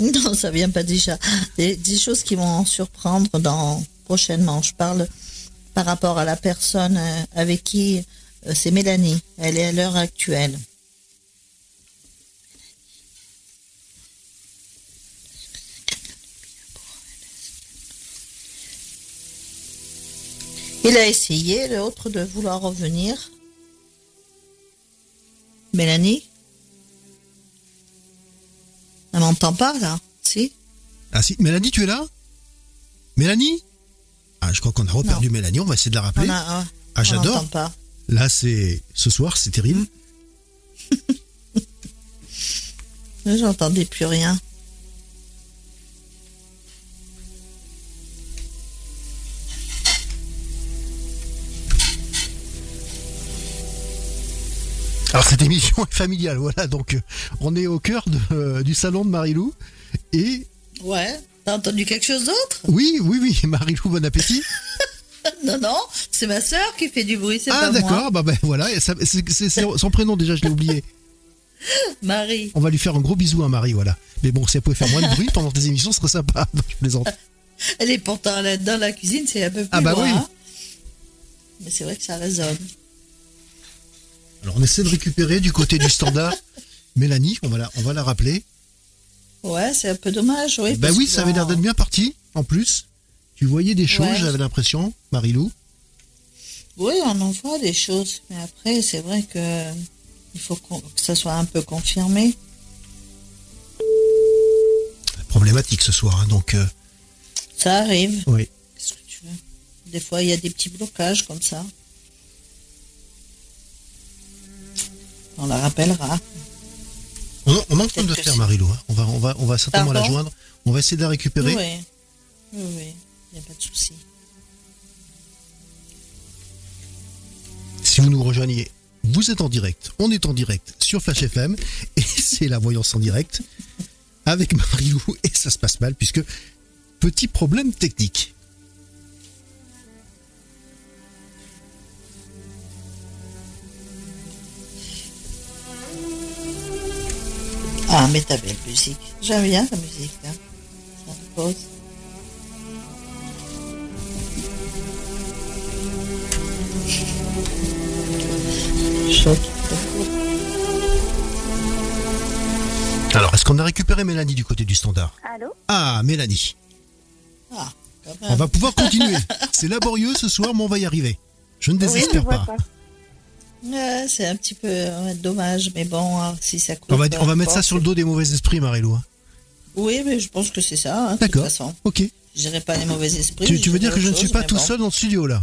Speaker 5: non ça vient pas déjà des, des choses qui vont en surprendre dans prochainement. Je parle par rapport à la personne euh, avec qui euh, c'est Mélanie. Elle est à l'heure actuelle. Il a essayé, l'autre, de vouloir revenir. Mélanie? Elle m'entend pas, là. Si.
Speaker 3: Ah si, Mélanie, tu es là? Mélanie? Ah, je crois qu'on a reperdu Mélanie, on va essayer de la rappeler.
Speaker 5: ah,
Speaker 3: ah j'adore. Là, c'est... Ce soir, c'est terrible.
Speaker 5: J'entendais plus rien.
Speaker 3: Alors cette émission est familiale, voilà, donc euh, on est au cœur euh, du salon de Marilou et...
Speaker 5: Ouais, t'as entendu quelque chose d'autre?
Speaker 3: Oui, oui, oui, Marilou, bon appétit
Speaker 5: Non, non, c'est ma soeur qui fait du bruit, c'est ah,
Speaker 3: pas moi. Ah d'accord, bah ben voilà, c'est son prénom déjà, je l'ai oublié.
Speaker 5: Marie.
Speaker 3: On va lui faire un gros bisou à Marie, voilà. Mais bon, si elle pouvait faire moins de bruit pendant tes émissions, ce serait sympa, je plaisante.
Speaker 5: Elle est pourtant dans la cuisine, c'est un peu plus
Speaker 3: Ah bah oui. Hein.
Speaker 5: Mais c'est vrai que ça résonne.
Speaker 3: Alors on essaie de récupérer du côté du standard Mélanie, on va la, on va la rappeler.
Speaker 5: Ouais, c'est un peu dommage, oui.
Speaker 3: Bah oui, ça avait l'air d'être bien parti, en plus. Tu voyais des choses, j'avais l'impression, Marilou.
Speaker 5: Oui, on en voit des choses, mais après, c'est vrai que il faut que ça soit un peu confirmé.
Speaker 3: Problématique ce soir, hein, donc. Euh,
Speaker 5: ça arrive.
Speaker 3: Oui.
Speaker 5: Qu'est-ce que tu veux? Des fois, il y a des petits blocages comme ça. On la rappellera.
Speaker 3: On, on est en train de le faire, Marilou. Hein. On, va, on, va, on va certainement la joindre. On va essayer de la récupérer.
Speaker 5: Oui. oui. Il n'y a pas de souci.
Speaker 3: Si vous nous rejoignez, vous êtes en direct. On est en direct sur Flash FM et c'est la voyance en direct avec Marilou et ça se passe mal puisque petit problème technique.
Speaker 5: Ah, mais ta belle musique. J'aime bien ta musique. Hein. Ça repose.
Speaker 3: Alors, est-ce qu'on a récupéré Mélanie du côté du standard?
Speaker 4: Allô?
Speaker 3: Ah, Mélanie.
Speaker 5: Ah,
Speaker 3: on va pouvoir continuer. C'est laborieux ce soir, mais on va y arriver. Je ne désespère pas.
Speaker 5: C'est un petit peu dommage, mais bon, hein, si ça
Speaker 3: On va, on va mettre ça sur le dos des mauvais esprits, Marilou. Hein.
Speaker 5: Oui, mais je pense que c'est ça. Hein,
Speaker 3: D'accord. Ok.
Speaker 5: Je dirais pas les mauvais esprits.
Speaker 3: Tu, veux dire que je ne suis pas tout seul dans le studio là?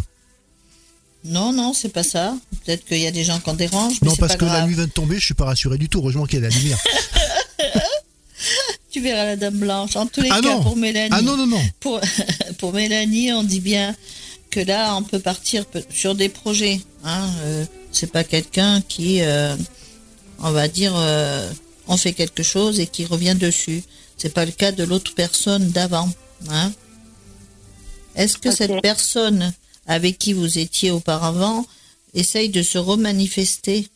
Speaker 5: Non, non, c'est pas ça. Peut-être qu'il y a des gens qui en dérangent.
Speaker 3: non, parce que la nuit vient de tomber, je suis pas rassuré du tout. Heureusement qu'il y a la lumière.
Speaker 5: tu verras la dame blanche. En tous les ah cas, pour Mélanie.
Speaker 3: Ah non, non, non.
Speaker 5: Pour, pour Mélanie, on dit bien que là, on peut partir sur des projets. Hein. Euh, c'est pas quelqu'un qui, euh, on va dire, euh, on fait quelque chose et qui revient dessus. C'est pas le cas de l'autre personne d'avant. Hein. Est-ce que cette personne avec qui vous étiez auparavant essaye de se remanifester?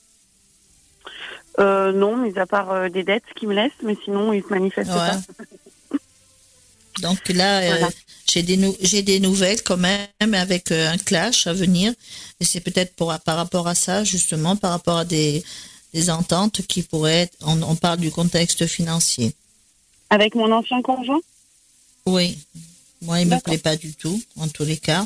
Speaker 6: Euh, Non, mis à part euh, des dettes qui me laissent, mais sinon, il se manifeste pas.
Speaker 5: Donc là, euh, j'ai des, j'ai des nouvelles quand même avec un clash à venir. Et c'est peut-être pour, par rapport à ça, justement, par rapport à des, des ententes qui pourraient être, on, parle du contexte financier.
Speaker 6: Avec mon ancien conjoint?
Speaker 5: Oui. Moi, il me plaît pas du tout, en tous les cas.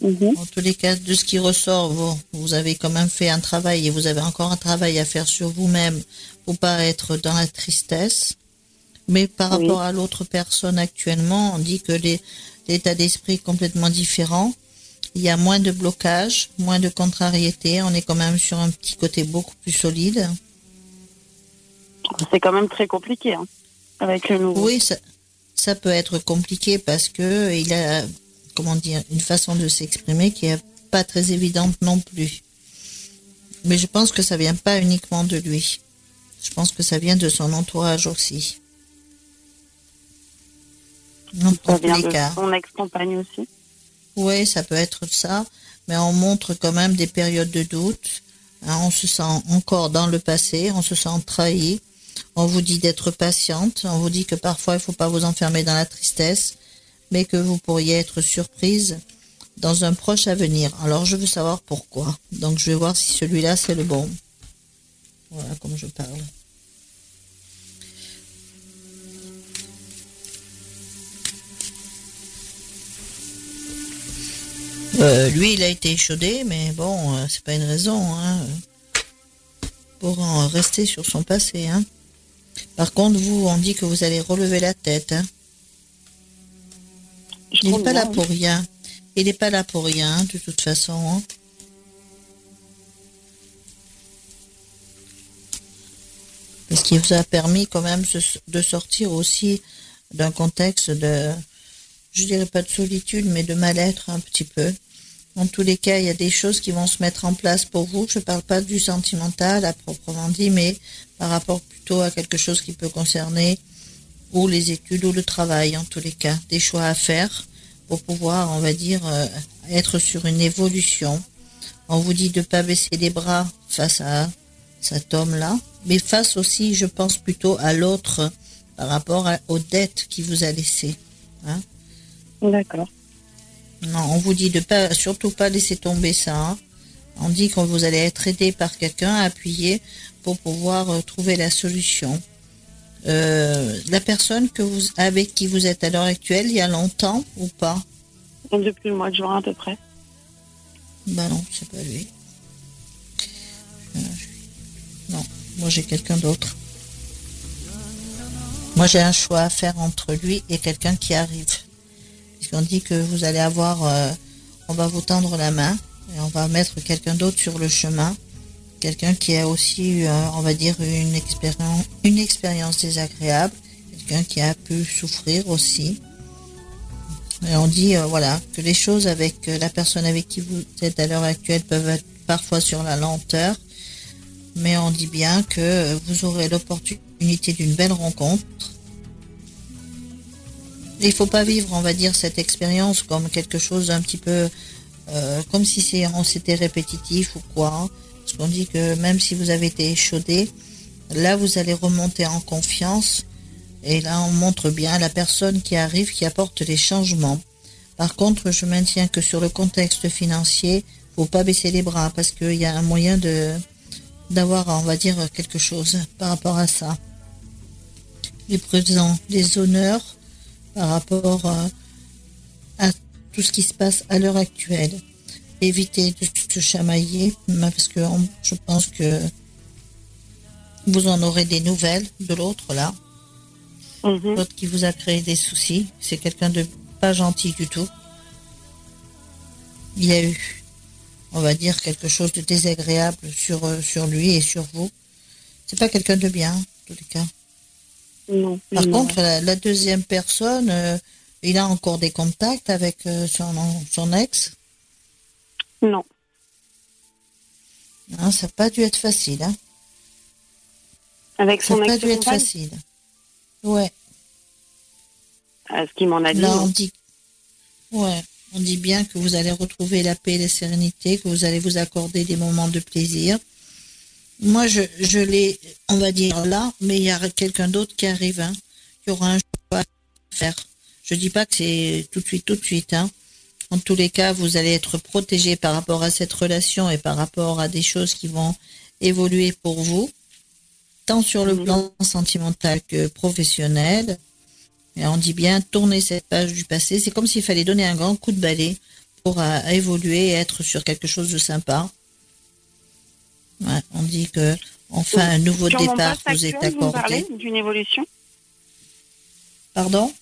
Speaker 5: Mhm. En tous les cas, de ce qui ressort, vous, vous avez quand même fait un travail et vous avez encore un travail à faire sur vous-même pour pas être dans la tristesse. Mais par rapport à l'autre personne actuellement, on dit que l'état d'esprit est complètement différent. Il y a moins de blocage, moins de contrariété. On est quand même sur un petit côté beaucoup plus solide.
Speaker 6: C'est quand même très compliqué hein, avec le nouveau.
Speaker 5: Oui, ça, ça peut être compliqué parce que il a comment dire, une façon de s'exprimer qui est pas très évidente non plus. Mais je pense que ça vient pas uniquement de lui. Je pense que ça vient de son entourage aussi.
Speaker 6: Non, ça vient de son ex-compagne aussi.
Speaker 5: Oui, ça peut être ça, mais on montre quand même des périodes de doute. Hein, on se sent encore dans le passé, on se sent trahi. On vous dit d'être patiente, on vous dit que parfois il faut pas vous enfermer dans la tristesse, mais que vous pourriez être surprise dans un proche avenir. Alors je veux savoir pourquoi. Donc je vais voir si celui-là c'est le bon. Voilà comme je parle. Euh, lui, il a été échaudé, mais bon, euh, c'est pas une raison hein, pour en rester sur son passé. Hein. Par contre, vous, on dit que vous allez relever la tête. Hein. Il n'est pas là pour rien. Il n'est pas là pour rien, de toute façon. Hein. Parce qu'il vous a permis quand même de sortir aussi d'un contexte de, je dirais pas de solitude, mais de mal-être un petit peu. En tous les cas, il y a des choses qui vont se mettre en place pour vous. Je ne parle pas du sentimental à proprement dit, mais par rapport plutôt à quelque chose qui peut concerner ou les études ou le travail, en tous les cas. Des choix à faire pour pouvoir, on va dire, euh, être sur une évolution. On vous dit de ne pas baisser les bras face à cet homme-là, mais face aussi, je pense plutôt à l'autre par rapport aux dettes qu'il vous a laissées. Hein.
Speaker 6: D'accord.
Speaker 5: Non, on vous dit de pas, surtout pas laisser tomber ça. Hein. On dit que vous allez être aidé par quelqu'un, appuyé pour pouvoir euh, trouver la solution. Euh, la personne que vous, avec qui vous êtes à l'heure actuelle, il y a longtemps ou pas?
Speaker 6: Depuis le mois de juin à peu près.
Speaker 5: Bah non, c'est pas lui. Euh, non, moi j'ai quelqu'un d'autre. Moi j'ai un choix à faire entre lui et quelqu'un qui arrive. Puisqu'on dit que vous allez avoir, euh, on va vous tendre la main et on va mettre quelqu'un d'autre sur le chemin quelqu'un qui a aussi, eu, on va dire, une expérience, une expérience désagréable, quelqu'un qui a pu souffrir aussi. Et on dit euh, voilà que les choses avec euh, la personne avec qui vous êtes à l'heure actuelle peuvent être parfois sur la lenteur, mais on dit bien que vous aurez l'opportunité d'une belle rencontre. Il faut pas vivre, on va dire, cette expérience comme quelque chose d'un petit peu euh, comme si c'était répétitif ou quoi. Parce qu'on dit que même si vous avez été échaudé, là vous allez remonter en confiance et là, on montre bien la personne qui arrive, qui apporte les changements. Par contre, je maintiens que sur le contexte financier, faut pas baisser les bras parce qu'il y a un moyen de d'avoir, on va dire, quelque chose par rapport à ça. Les présents, les honneurs par rapport à, à tout ce qui se passe à l'heure actuelle. Évitez de se chamailler parce que je pense que vous en aurez des nouvelles de l'autre là. Mhm. L'autre qui vous a créé des soucis, c'est quelqu'un de pas gentil du tout. Il y a eu, on va dire, quelque chose de désagréable sur, euh, sur lui et sur vous. C'est pas quelqu'un de bien, en tous les cas.
Speaker 6: Non.
Speaker 5: Par contre, la, deuxième personne, euh, il a encore des contacts avec euh, son, son ex?
Speaker 6: Non.
Speaker 5: Non, ça n'a pas dû être facile. Hein.
Speaker 6: Avec son
Speaker 5: ex
Speaker 6: Ça
Speaker 5: n'a pas dû être facile. Ouais.
Speaker 6: À ce qu'il m'en a dit.
Speaker 5: on dit, ouais, on dit bien que vous allez retrouver la paix et la sérénité, que vous allez vous accorder des moments de plaisir. Moi, je, je l'ai, on va dire là, mais il y a quelqu'un d'autre qui arrive, hein, qui aura un choix à faire. Je dis pas que c'est tout de suite, tout de suite, hein. En tous les cas, vous allez être protégé par rapport à cette relation et par rapport à des choses qui vont évoluer pour vous tant sur le mhm. plan sentimental que professionnel. Et on dit bien tourner cette page du passé. C'est comme s'il fallait donner un grand coup de balai pour euh, évoluer et être sur quelque chose de sympa. On dit que enfin un nouveau départ vous est accordé. Vous
Speaker 6: parlez d'une évolution?
Speaker 5: Pardon?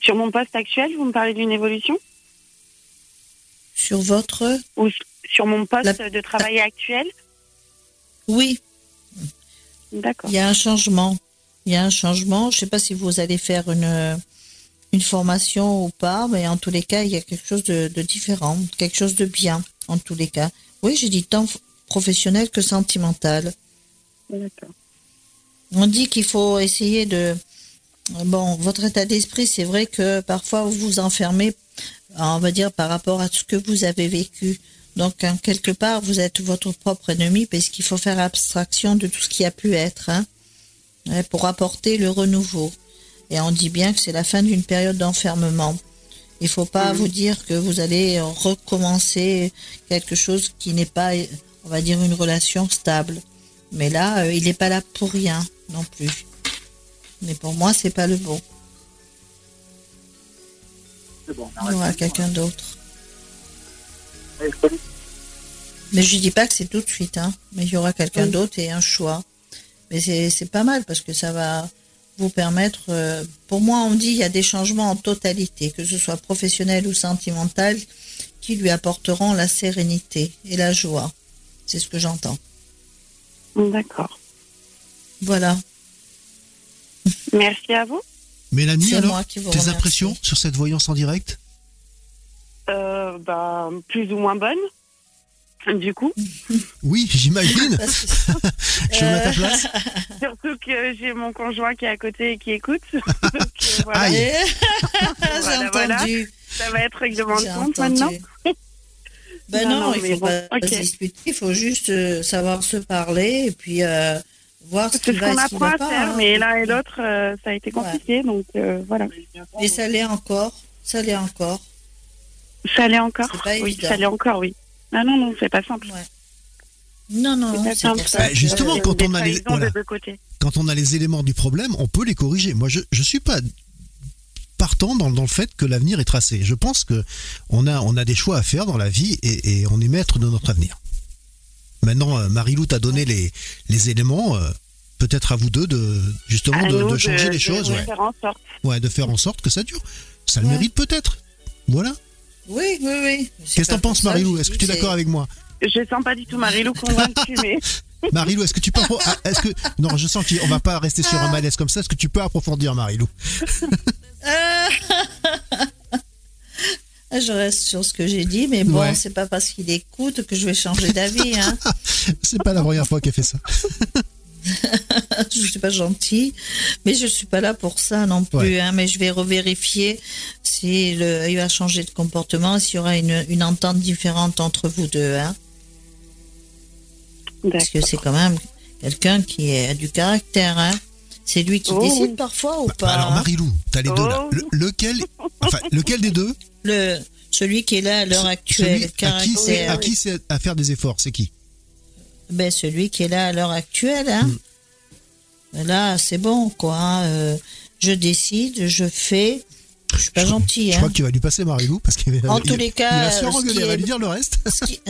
Speaker 6: Sur mon poste actuel, vous me parlez d'une évolution?
Speaker 5: Sur votre?
Speaker 6: Ou sur mon poste de travail actuel?
Speaker 5: Oui,
Speaker 6: D'accord.
Speaker 5: Il y a un changement. Il y a un changement. Je ne sais pas si vous allez faire une, une formation ou pas, mais en tous les cas, il y a quelque chose de, différent, quelque chose de bien, en tous les cas. Oui, j'ai dit tant professionnel que sentimental.
Speaker 6: D'accord.
Speaker 5: On dit qu'il faut essayer de... Bon, votre état d'esprit, c'est vrai que parfois vous vous enfermez, on va dire, par rapport à ce que vous avez vécu. Donc, en quelque part, vous êtes votre propre ennemi parce qu'il faut faire abstraction de tout ce qui a pu être hein, pour apporter le renouveau. Et on dit bien que c'est la fin d'une période d'enfermement. Il ne faut pas vous dire que vous allez recommencer quelque chose qui n'est pas, on va dire, une relation stable. Mais là, euh, il n'est pas là pour rien non plus. Mais pour moi, c'est pas le bon. Bon, il y aura quelqu'un d'autre. Mais je dis pas que c'est tout de suite, hein. Mais il y aura quelqu'un d'autre et un choix. Mais c'est pas mal parce que ça va vous permettre. Euh, pour moi, on dit il y a des changements en totalité, que ce soit professionnel ou sentimental, qui lui apporteront la sérénité et la joie. C'est ce que j'entends.
Speaker 6: D'accord.
Speaker 5: Voilà.
Speaker 6: Merci à vous.
Speaker 3: Mélanie, alors, tes impressions sur cette voyance en direct?
Speaker 6: Euh, bah, Plus ou moins bonne du coup.
Speaker 3: Oui, j'imagine. je me mets à ta place.
Speaker 6: Surtout que j'ai mon conjoint qui est à côté et qui écoute. Donc,
Speaker 5: euh, voilà. voilà.
Speaker 6: Ça va être règlement de compte maintenant.
Speaker 5: Ben non, il faut pas discuter, il faut juste euh, savoir se parler et puis euh, voir ce qui va
Speaker 6: et ce qui va pas. Faire, hein. Mais l'un et l'autre, ça a été compliqué, donc voilà.
Speaker 5: Et ça l'est encore, ça l'est encore.
Speaker 6: Ça l'est encore Oui, ça l'est encore, oui. Ah non, non, c'est pas simple.
Speaker 5: Non, non,
Speaker 3: c'est simple. Bah, justement, quand on, a les, quand on a les éléments du problème, on peut les corriger. Moi, je ne suis pas partant dans, dans, le fait que l'avenir est tracé. Je pense que on a, on a des choix à faire dans la vie et, et on est maître de notre avenir. Maintenant, euh, Marie-Lou t'a donné les, les éléments. Euh, peut-être à vous deux de justement de, changer les choses.
Speaker 6: De
Speaker 3: ouais.
Speaker 6: faire en sorte.
Speaker 3: Ouais, de faire en sorte que ça dure. Ça le mérite peut-être. Voilà.
Speaker 5: Oui, oui, oui.
Speaker 3: Qu'est-ce que t'en penses, Marilou Est-ce que tu es d'accord avec moi
Speaker 6: Je sens pas du tout Marilou convaincue, mais.
Speaker 3: Marilou, est-ce que tu peux. Ah, est-ce que... Non, je sens qu'on va pas rester sur un malaise comme ça. Est-ce que tu peux approfondir, Marilou
Speaker 5: Je reste sur ce que j'ai dit, mais bon, c'est pas parce qu'il écoute que je vais changer d'avis. Hein.
Speaker 3: c'est pas la première fois qu'elle fait ça.
Speaker 5: je suis pas gentille, mais je suis pas là pour ça non plus. Hein, mais je vais revérifier si le, il va changer de comportement, s'il y aura une, une, entente différente entre vous deux. Hein. Parce que c'est quand même quelqu'un qui a du caractère. Hein. C'est lui qui oh décide parfois ou bah, pas
Speaker 3: Alors Marilou, t'as les deux là. Oh lequel, enfin, lequel des deux
Speaker 5: Le celui qui est là à l'heure actuelle.
Speaker 3: Celui, à qui c'est à, faire des efforts C'est qui
Speaker 5: ben, celui qui est là à l'heure actuelle. Hein. Hmm. Là, c'est bon, quoi. Hein. Euh, je décide, je fais. Je suis pas gentil.
Speaker 3: Je
Speaker 5: hein.
Speaker 3: crois que tu vas lui passer Marilou parce qu'il
Speaker 5: En tous les cas,
Speaker 3: il va se va lui dire le reste.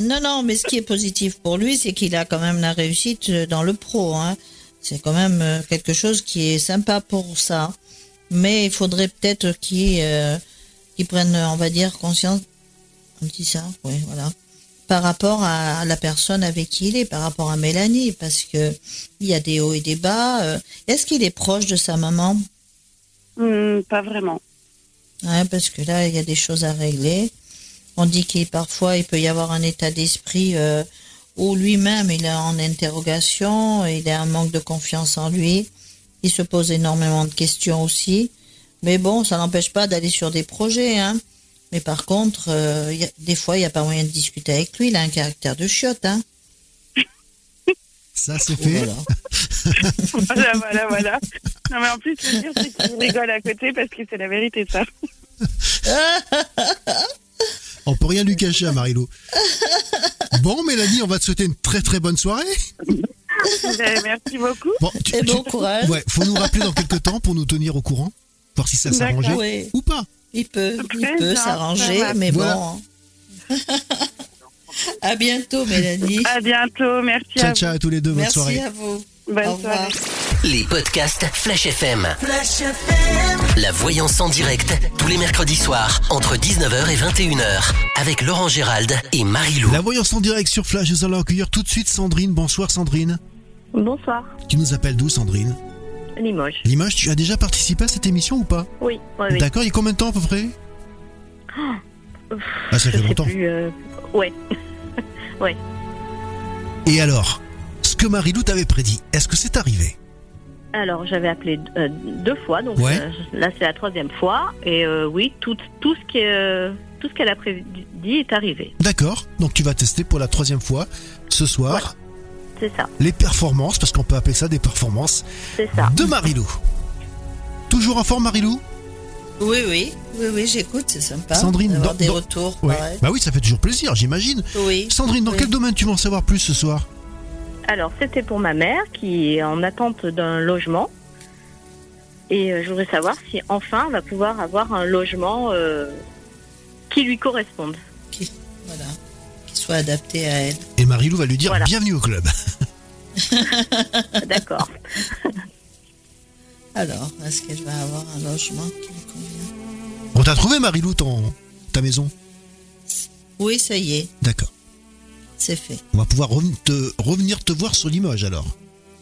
Speaker 5: non, non, mais ce qui est positif pour lui, c'est qu'il a quand même la réussite dans le pro. Hein. C'est quand même euh, quelque chose qui est sympa pour ça. Mais il faudrait peut-être qu'il euh, prenne, on va dire, conscience. On dit ça, oui, voilà par rapport à la personne avec qui il est, par rapport à Mélanie, parce que il y a des hauts et des bas. Euh. Est-ce qu'il est proche de sa maman?
Speaker 6: Hmm, Pas vraiment.
Speaker 5: parce que là, il y a des choses à régler. On dit qu'il parfois il peut y avoir un état d'esprit euh, où lui-même il est en interrogation, il a un manque de confiance en lui. Il se pose énormément de questions aussi. Mais bon, ça n'empêche pas d'aller sur des projets. Hein. Mais par contre, euh, des fois, il n'y a pas moyen de discuter avec lui. Il a un caractère de chiotte, hein.
Speaker 3: Ça, c'est fait.
Speaker 6: Voilà. voilà, voilà, Non, mais en plus, le pire, c'est qu'il rigole à côté parce que c'est la vérité, ça.
Speaker 3: on peut rien lui cacher à Marilou. Bon, Mélanie, on va te souhaiter une très très bonne soirée.
Speaker 6: Ben, merci beaucoup.
Speaker 5: Bon, Et bon courage.
Speaker 3: Ouais, faut nous rappeler dans quelques temps pour nous tenir au courant, voir si ça s'arrangeait ou pas.
Speaker 5: Il peut, il peut s'arranger, mais bon. à bientôt, Mélanie.
Speaker 6: À bientôt, merci
Speaker 3: ciao, à Ciao à tous les deux, bonne soirée.
Speaker 5: Merci à vous.
Speaker 6: Bonne soirée.
Speaker 1: Les podcasts Flash FM. Flash FM. La voyance en direct, tous les mercredis soirs, entre 19h et 21h, avec Laurent Gérald et Marie-Lou.
Speaker 3: La voyance en direct sur Flash, nous allons accueillir tout de suite Sandrine. Bonsoir Sandrine.
Speaker 7: Bonsoir.
Speaker 3: Tu nous appelles d'où Sandrine
Speaker 7: Limoges.
Speaker 3: Limoges, tu as déjà participé à cette émission ou pas
Speaker 7: Oui, oui,
Speaker 3: D'accord, il y a combien de temps à peu près
Speaker 7: oh,
Speaker 3: Ah, ça fait longtemps.
Speaker 7: Plus, euh, Ouais. ouais.
Speaker 3: Et alors, ce que Marie-Lou t'avait prédit, est-ce que c'est arrivé
Speaker 7: alors, j'avais appelé euh, deux fois, donc euh, là c'est la troisième fois, et oui, tout, tout ce qui tout ce qu'elle a prédit est arrivé.
Speaker 3: D'accord, donc tu vas tester pour la troisième fois ce soir.
Speaker 7: C'est ça.
Speaker 3: Les performances, parce qu'on peut appeler ça des performances. De Marilou. Toujours en forme, Marilou?
Speaker 5: Oui, oui. Oui, oui, j'écoute, c'est sympa. Sandrine, dans, des retours.
Speaker 3: Bah oui, ça fait toujours plaisir, j'imagine.
Speaker 5: Oui.
Speaker 3: Sandrine, dans quel domaine tu veux en savoir plus ce soir?
Speaker 7: Alors, c'était pour ma mère qui est en attente d'un logement. Et euh, je voudrais savoir si enfin elle va pouvoir avoir un logement euh, qui lui corresponde.
Speaker 5: voilà soit adapté à elle.
Speaker 3: Et Marilou va lui dire bienvenue au club.
Speaker 7: D'accord.
Speaker 5: Alors, est-ce qu'elle va avoir un logement qui lui convient?
Speaker 3: On t'a trouvé Marilou ton, ta maison?
Speaker 5: Oui, ça y est.
Speaker 3: D'accord.
Speaker 5: C'est fait.
Speaker 3: On va pouvoir te, revenir te voir sur Limoges alors.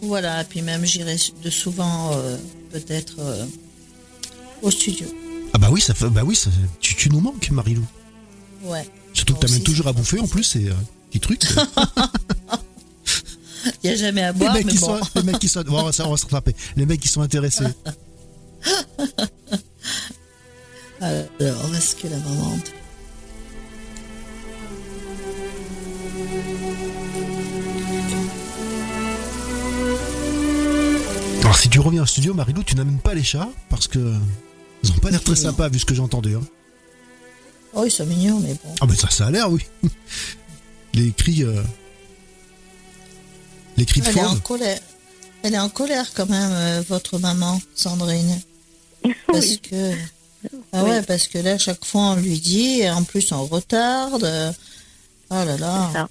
Speaker 5: Voilà, et puis même j'irai de souvent euh, peut-être euh, au studio.
Speaker 3: Ah bah oui, ça fait, bah oui, tu, tu nous manques Marilou.
Speaker 5: Ouais.
Speaker 3: Surtout que t'amènes toujours à bouffer en plus, c'est euh, petit truc.
Speaker 5: Il n'y a jamais à boire. Les mecs, qui, sont,
Speaker 3: les mecs qui sont. on va se rattraper. Les mecs qui sont intéressés.
Speaker 5: Alors, est-ce que la maman.
Speaker 3: Alors, si tu reviens au studio, Marilou, tu n'amènes pas les chats parce que. Ils n'ont pas l'air très sympas vu ce que j'ai entendu. Hein.
Speaker 5: Oh, ils sont mignons, mais bon.
Speaker 3: Ah, mais ça, ça a l'air, oui. Les cris. Euh, les cris de
Speaker 5: Elle est en colère. Elle est en colère quand même, euh, votre maman, Sandrine. Parce que. Ah ouais, parce que là, chaque fois, on lui dit, et en plus, on retarde. Oh là là.
Speaker 7: C'est ça.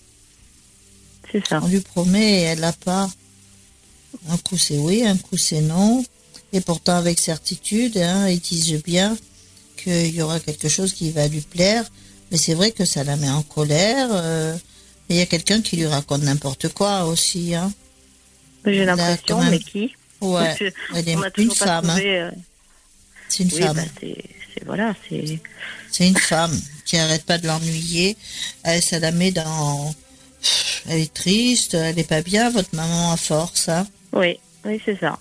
Speaker 7: C'est ça.
Speaker 5: On lui promet et elle l'a pas. Un coup, c'est oui, un coup, c'est non. Et pourtant, avec certitude, hein, ils disent bien qu'il y aura quelque chose qui va lui plaire, mais c'est vrai que ça la met en colère. Euh, il y a quelqu'un qui lui raconte n'importe quoi aussi. Hein.
Speaker 7: J'ai l'impression, mais qui
Speaker 5: Ouais, elle est une femme. Hein.
Speaker 7: Euh,
Speaker 5: c'est une femme. Bah,
Speaker 7: c'est voilà, c'est.
Speaker 5: C'est une femme qui arrête pas de l'ennuyer. Elle, ça la met dans. Elle est triste, elle est pas bien, votre maman à force, hein
Speaker 7: Oui, oui, c'est ça.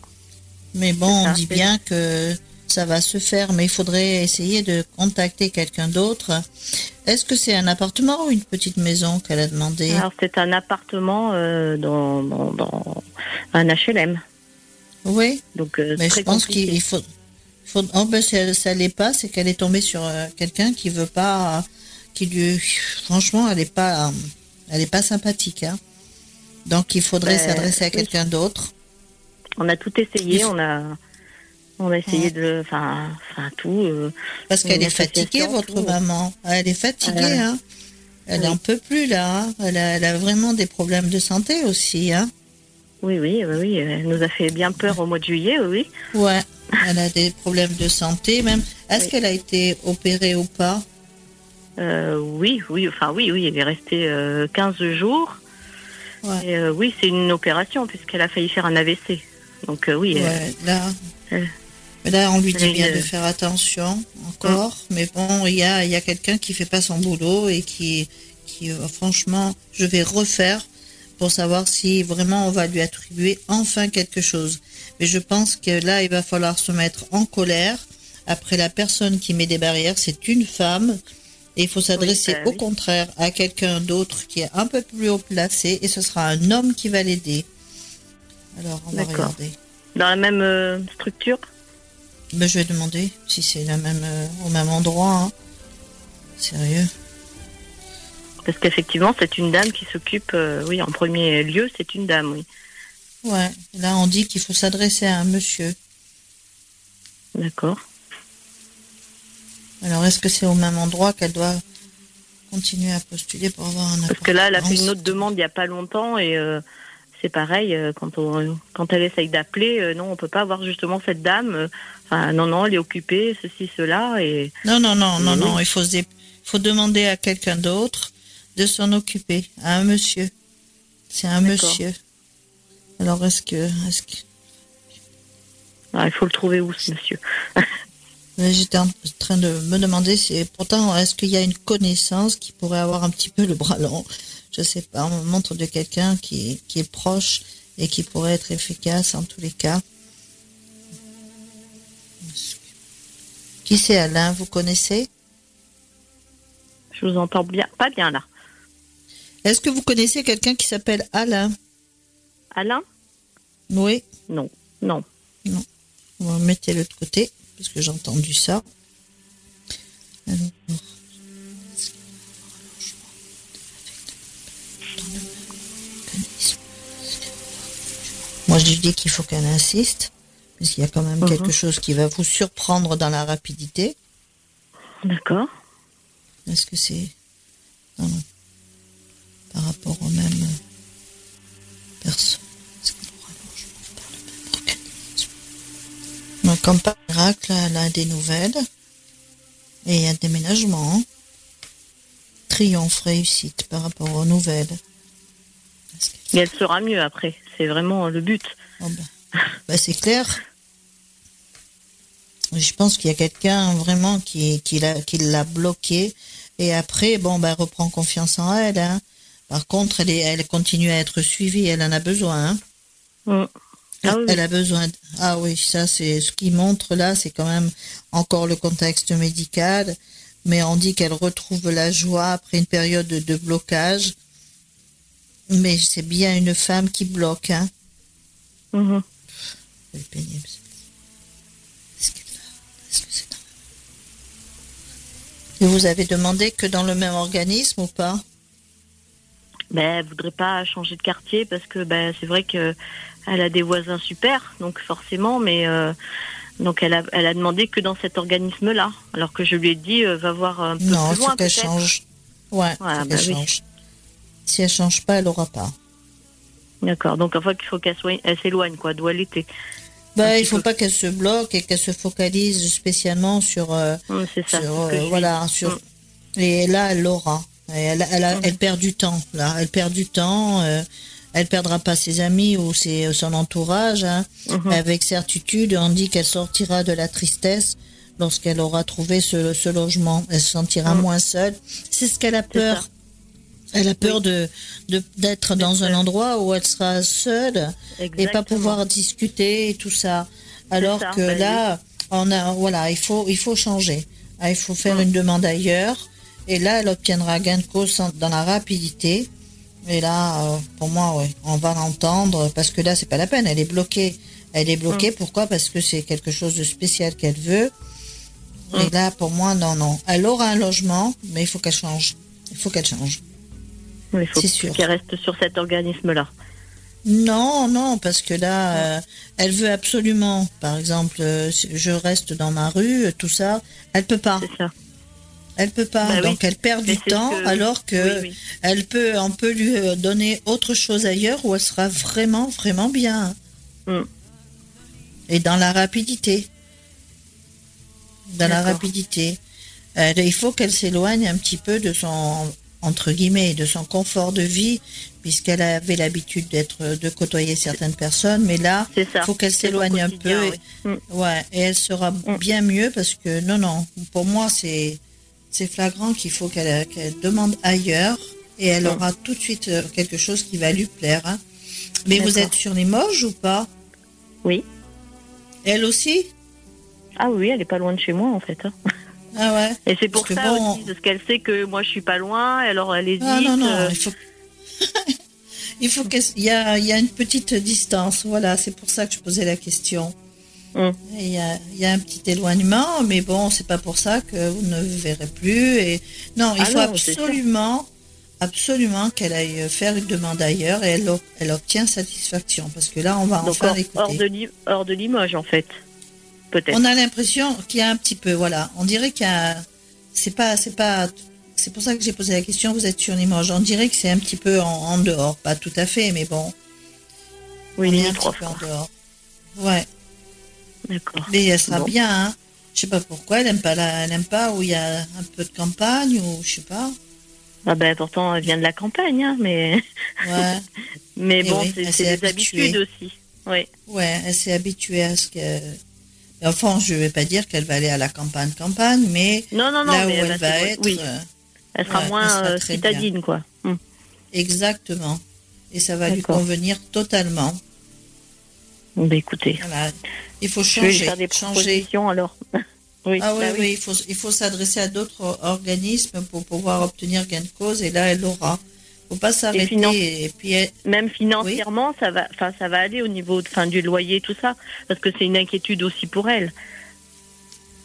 Speaker 5: Mais bon, on dit bien que ça va se faire, mais il faudrait essayer de contacter quelqu'un d'autre. Est-ce que c'est un appartement ou une petite maison qu'elle a demandé?
Speaker 7: Alors c'est un appartement euh, dans, dans, un HLM.
Speaker 5: Oui.
Speaker 7: Donc euh,
Speaker 5: mais je pense qu'il faut. faut oh ben si ça l'est pas, c'est qu'elle est tombée sur euh, quelqu'un qui veut pas, qui lui, franchement, elle est pas, elle est pas sympathique. Hein. Donc il faudrait ben, s'adresser à quelqu'un d'autre.
Speaker 7: On a tout essayé, on a on a essayé de. Enfin, enfin tout. Euh,
Speaker 5: Parce qu'elle est fatiguée, votre maman. Elle est fatiguée, euh, hein. Elle n'en peut plus, là. Hein. Elle, a, vraiment des problèmes de santé aussi, hein.
Speaker 7: Oui, oui, oui, oui. Elle nous a fait bien peur au mois de juillet, oui.
Speaker 5: Ouais. Elle a des problèmes de santé, même. Est-ce qu'elle a été opérée ou pas?
Speaker 7: Euh, Oui, oui. Enfin, oui, oui. Elle est restée 15 jours. Ouais. oui, c'est une opération, puisqu'elle a failli faire un AVC. Donc, oui.
Speaker 5: Ouais, là. Là, on lui dit bien de faire attention encore, mais bon, il y a, y a quelqu'un qui fait pas son boulot et qui, qui euh, franchement, je vais refaire pour savoir si vraiment on va lui attribuer enfin quelque chose. Mais je pense que là, il va falloir se mettre en colère. Après, la personne qui met des barrières, c'est une femme. Et il faut s'adresser bah au contraire à quelqu'un d'autre qui est un peu plus haut placé et ce sera un homme qui va l'aider. Alors, on va regarder.
Speaker 7: Dans la même euh, structure
Speaker 5: ben, Je vais demander si c'est la même, euh, au même endroit. Hein. Sérieux?
Speaker 7: Parce qu'effectivement, c'est une dame qui s'occupe, euh, oui, en premier lieu, c'est une dame, oui.
Speaker 5: Ouais, là on dit qu'il faut s'adresser à un monsieur.
Speaker 7: D'accord.
Speaker 5: Alors est-ce que c'est au même endroit qu'elle doit continuer à postuler pour avoir un
Speaker 7: Parce que là, elle a fait une autre demande il n'y a pas longtemps et c'est pareil, euh, quand, on, quand elle essaye d'appeler, euh, non, on peut pas avoir justement cette dame. Euh, enfin, non, non, elle est occupée, ceci, cela. Et...
Speaker 5: Non, non, non, non, non, il faut, faut demander à quelqu'un d'autre de s'en occuper, à un monsieur. C'est un monsieur. Alors, est-ce que. Est que...
Speaker 7: Ah, il faut le trouver où, ce monsieur
Speaker 5: J'étais en train de me demander si, pourtant, est-ce qu'il y a une connaissance qui pourrait avoir un petit peu le bras long? Je sais pas, on montre de quelqu'un qui, qui est proche et qui pourrait être efficace en tous les cas. Qui c'est Alain, vous connaissez?
Speaker 7: Je vous entends bien, pas bien là.
Speaker 5: Est-ce que vous connaissez quelqu'un qui s'appelle Alain?
Speaker 7: Alain?
Speaker 5: Oui.
Speaker 7: Non, non.
Speaker 5: Non. On va mettre de l'autre côté, parce que j'ai entendu ça. Alors, je dis qu'il faut qu'elle insiste, puisqu'il y a quand même mhm. quelque chose qui va vous surprendre dans la rapidité.
Speaker 7: D'accord.
Speaker 5: Est-ce que c'est par rapport aux mêmes personnes Donc, comme par miracle, elle a des nouvelles et un déménagement. Triomphe, réussite par rapport aux nouvelles.
Speaker 7: Et elle sera mieux après. C'est vraiment le but.
Speaker 5: Oh bah. Bah, c'est clair. Je pense qu'il y a quelqu'un vraiment qui, qui l'a bloqué. Et après, bon, bah, elle reprend confiance en elle. Hein. Par contre, elle, elle continue à être suivie. Elle en a besoin. Hein. Mm. Ah elle a besoin. Ah oui, ça, c'est ce qui montre là, c'est quand même encore le contexte médical. Mais on dit qu'elle retrouve la joie après une période de blocage. Mais c'est bien une femme qui bloque, hein.
Speaker 7: Mm
Speaker 5: C'est pénible. Est-ce que c'est Et vous avez demandé que dans le même organisme ou pas?
Speaker 7: Ben, elle voudrait pas changer de quartier parce que ben, c'est vrai que elle a des voisins super, donc forcément, mais euh, donc elle a, elle a demandé que dans cet organisme-là, alors que je lui ai dit euh, va voir un peu
Speaker 5: non,
Speaker 7: plus loin.
Speaker 5: Non, qu'elle change. Ouais, ouais bah change. Si elle change pas, elle aura pas.
Speaker 7: D'accord. Donc, enfin, qu'il faut qu'elle soit, s'éloigne, quoi, était.
Speaker 5: Bah, il faut pas qu'elle se bloque et qu'elle se focalise spécialement sur. Euh,
Speaker 7: c'est ça.
Speaker 5: Euh, voilà, sur. Mm. Et là, elle l'aura. Elle, elle, mm. elle, perd du temps. Là, elle perd du temps. Euh, elle perdra pas ses amis ou ses, son entourage. Hein. Mm-hmm. Avec certitude, on dit qu'elle sortira de la tristesse lorsqu'elle aura trouvé ce, logement. Elle se sentira mm. moins seule. C'est ce qu'elle a peur. Elle a peur de d'être dans un endroit où elle sera seule et pas pouvoir discuter et tout ça. Alors que bah là, on a voilà, il faut il faut changer. Ah, il faut faire mm. une demande ailleurs. Et là, elle obtiendra gain de cause dans la rapidité. Et là, euh, pour moi, ouais, on va l'entendre parce que là, c'est pas la peine. Elle est bloquée. Elle est bloquée. Mm. Pourquoi? Parce que c'est quelque chose de spécial qu'elle veut. Et mm. là, pour moi, non, non. Elle aura un logement, mais il faut qu'elle change. Il faut qu'elle change.
Speaker 7: Il faut qu'elle reste sur cet organisme-là.
Speaker 5: Non, non, parce que là, euh, elle veut absolument, par exemple, euh, je reste dans ma rue, tout ça, elle peut pas.
Speaker 7: Ça.
Speaker 5: Elle peut pas, bah donc elle perd du temps, alors que elle peut, on peut lui euh, donner autre chose ailleurs où elle sera vraiment, vraiment bien. Mm. Et dans la rapidité. Dans la rapidité. il faut qu'elle s'éloigne un petit peu de son entre guillemets, de son confort de vie, puisqu'elle avait l'habitude d'être, de côtoyer certaines personnes, mais là, il faut qu'elle s'éloigne un peu. Et, mm. ouais, et elle sera mm. bien mieux parce que non, non, pour moi, c'est, c'est flagrant qu'il faut qu'elle, demande ailleurs et elle mm. aura tout de suite euh, quelque chose qui va lui plaire. Hein. Mais vous êtes sur Limoges ou pas?
Speaker 7: Oui.
Speaker 5: Elle aussi?
Speaker 7: Ah oui, elle est pas loin de chez moi en fait. Hein.
Speaker 5: Ah ouais.
Speaker 7: Et c'est pour ça aussi, parce qu'elle sait que moi je suis pas loin, alors elle hésite. Ah
Speaker 5: non, non, euh. il faut. il faut qu'il y y a une petite distance, voilà, c'est pour ça que je posais la question. Hum. Il, y a, il y, a, un petit éloignement, mais bon, c'est pas pour ça que vous ne verrez plus. Et non, il ah faut absolument, absolument qu'elle aille faire une demande ailleurs et elle, elle obtient satisfaction, parce que là, on va enfin
Speaker 7: hors,
Speaker 5: l'écouter.
Speaker 7: Hors de, hors de Limoges, en fait.
Speaker 5: On a l'impression qu'il y a un petit peu, voilà. On dirait qu'il y a, c'est pas, c'est pas, c'est pour ça que j'ai posé la question. Vous êtes sur Limoges. On dirait que c'est un petit peu en, dehors, pas tout à fait, mais bon.
Speaker 7: Oui, il est un petit peu en dehors.
Speaker 5: Ouais.
Speaker 7: D'accord.
Speaker 5: Mais elle sera bien. Hein. Je sais pas pourquoi. Elle aime pas elle aime pas où il y a un peu de campagne ou je sais pas.
Speaker 7: Ah ben pourtant elle vient de la campagne, hein, mais.
Speaker 5: Ouais.
Speaker 7: mais bon, c'est des habitudes aussi. Oui.
Speaker 5: Ouais, elle s'est habituée à ce que Enfin, je ne vais pas dire qu'elle va aller à la campagne, campagne, mais
Speaker 7: non, non, non,
Speaker 5: là
Speaker 7: où
Speaker 5: elle, va être,
Speaker 7: euh, elle sera moins euh, citadine, quoi.
Speaker 5: Hum. Exactement. Et ça va lui convenir totalement.
Speaker 7: Ben, écoutez,
Speaker 5: il faut changer. Je vais
Speaker 7: faire des propositions alors.
Speaker 5: oui, ah oui, bah oui, il faut, il faut s'adresser à d'autres organismes pour pouvoir obtenir gain de cause et là, elle l'aura faut pas s'arrêter. Et, puis
Speaker 7: même financièrement, ça va, enfin ça va aller au niveau de, fin, du loyer, tout ça, parce que c'est une inquiétude aussi pour elle.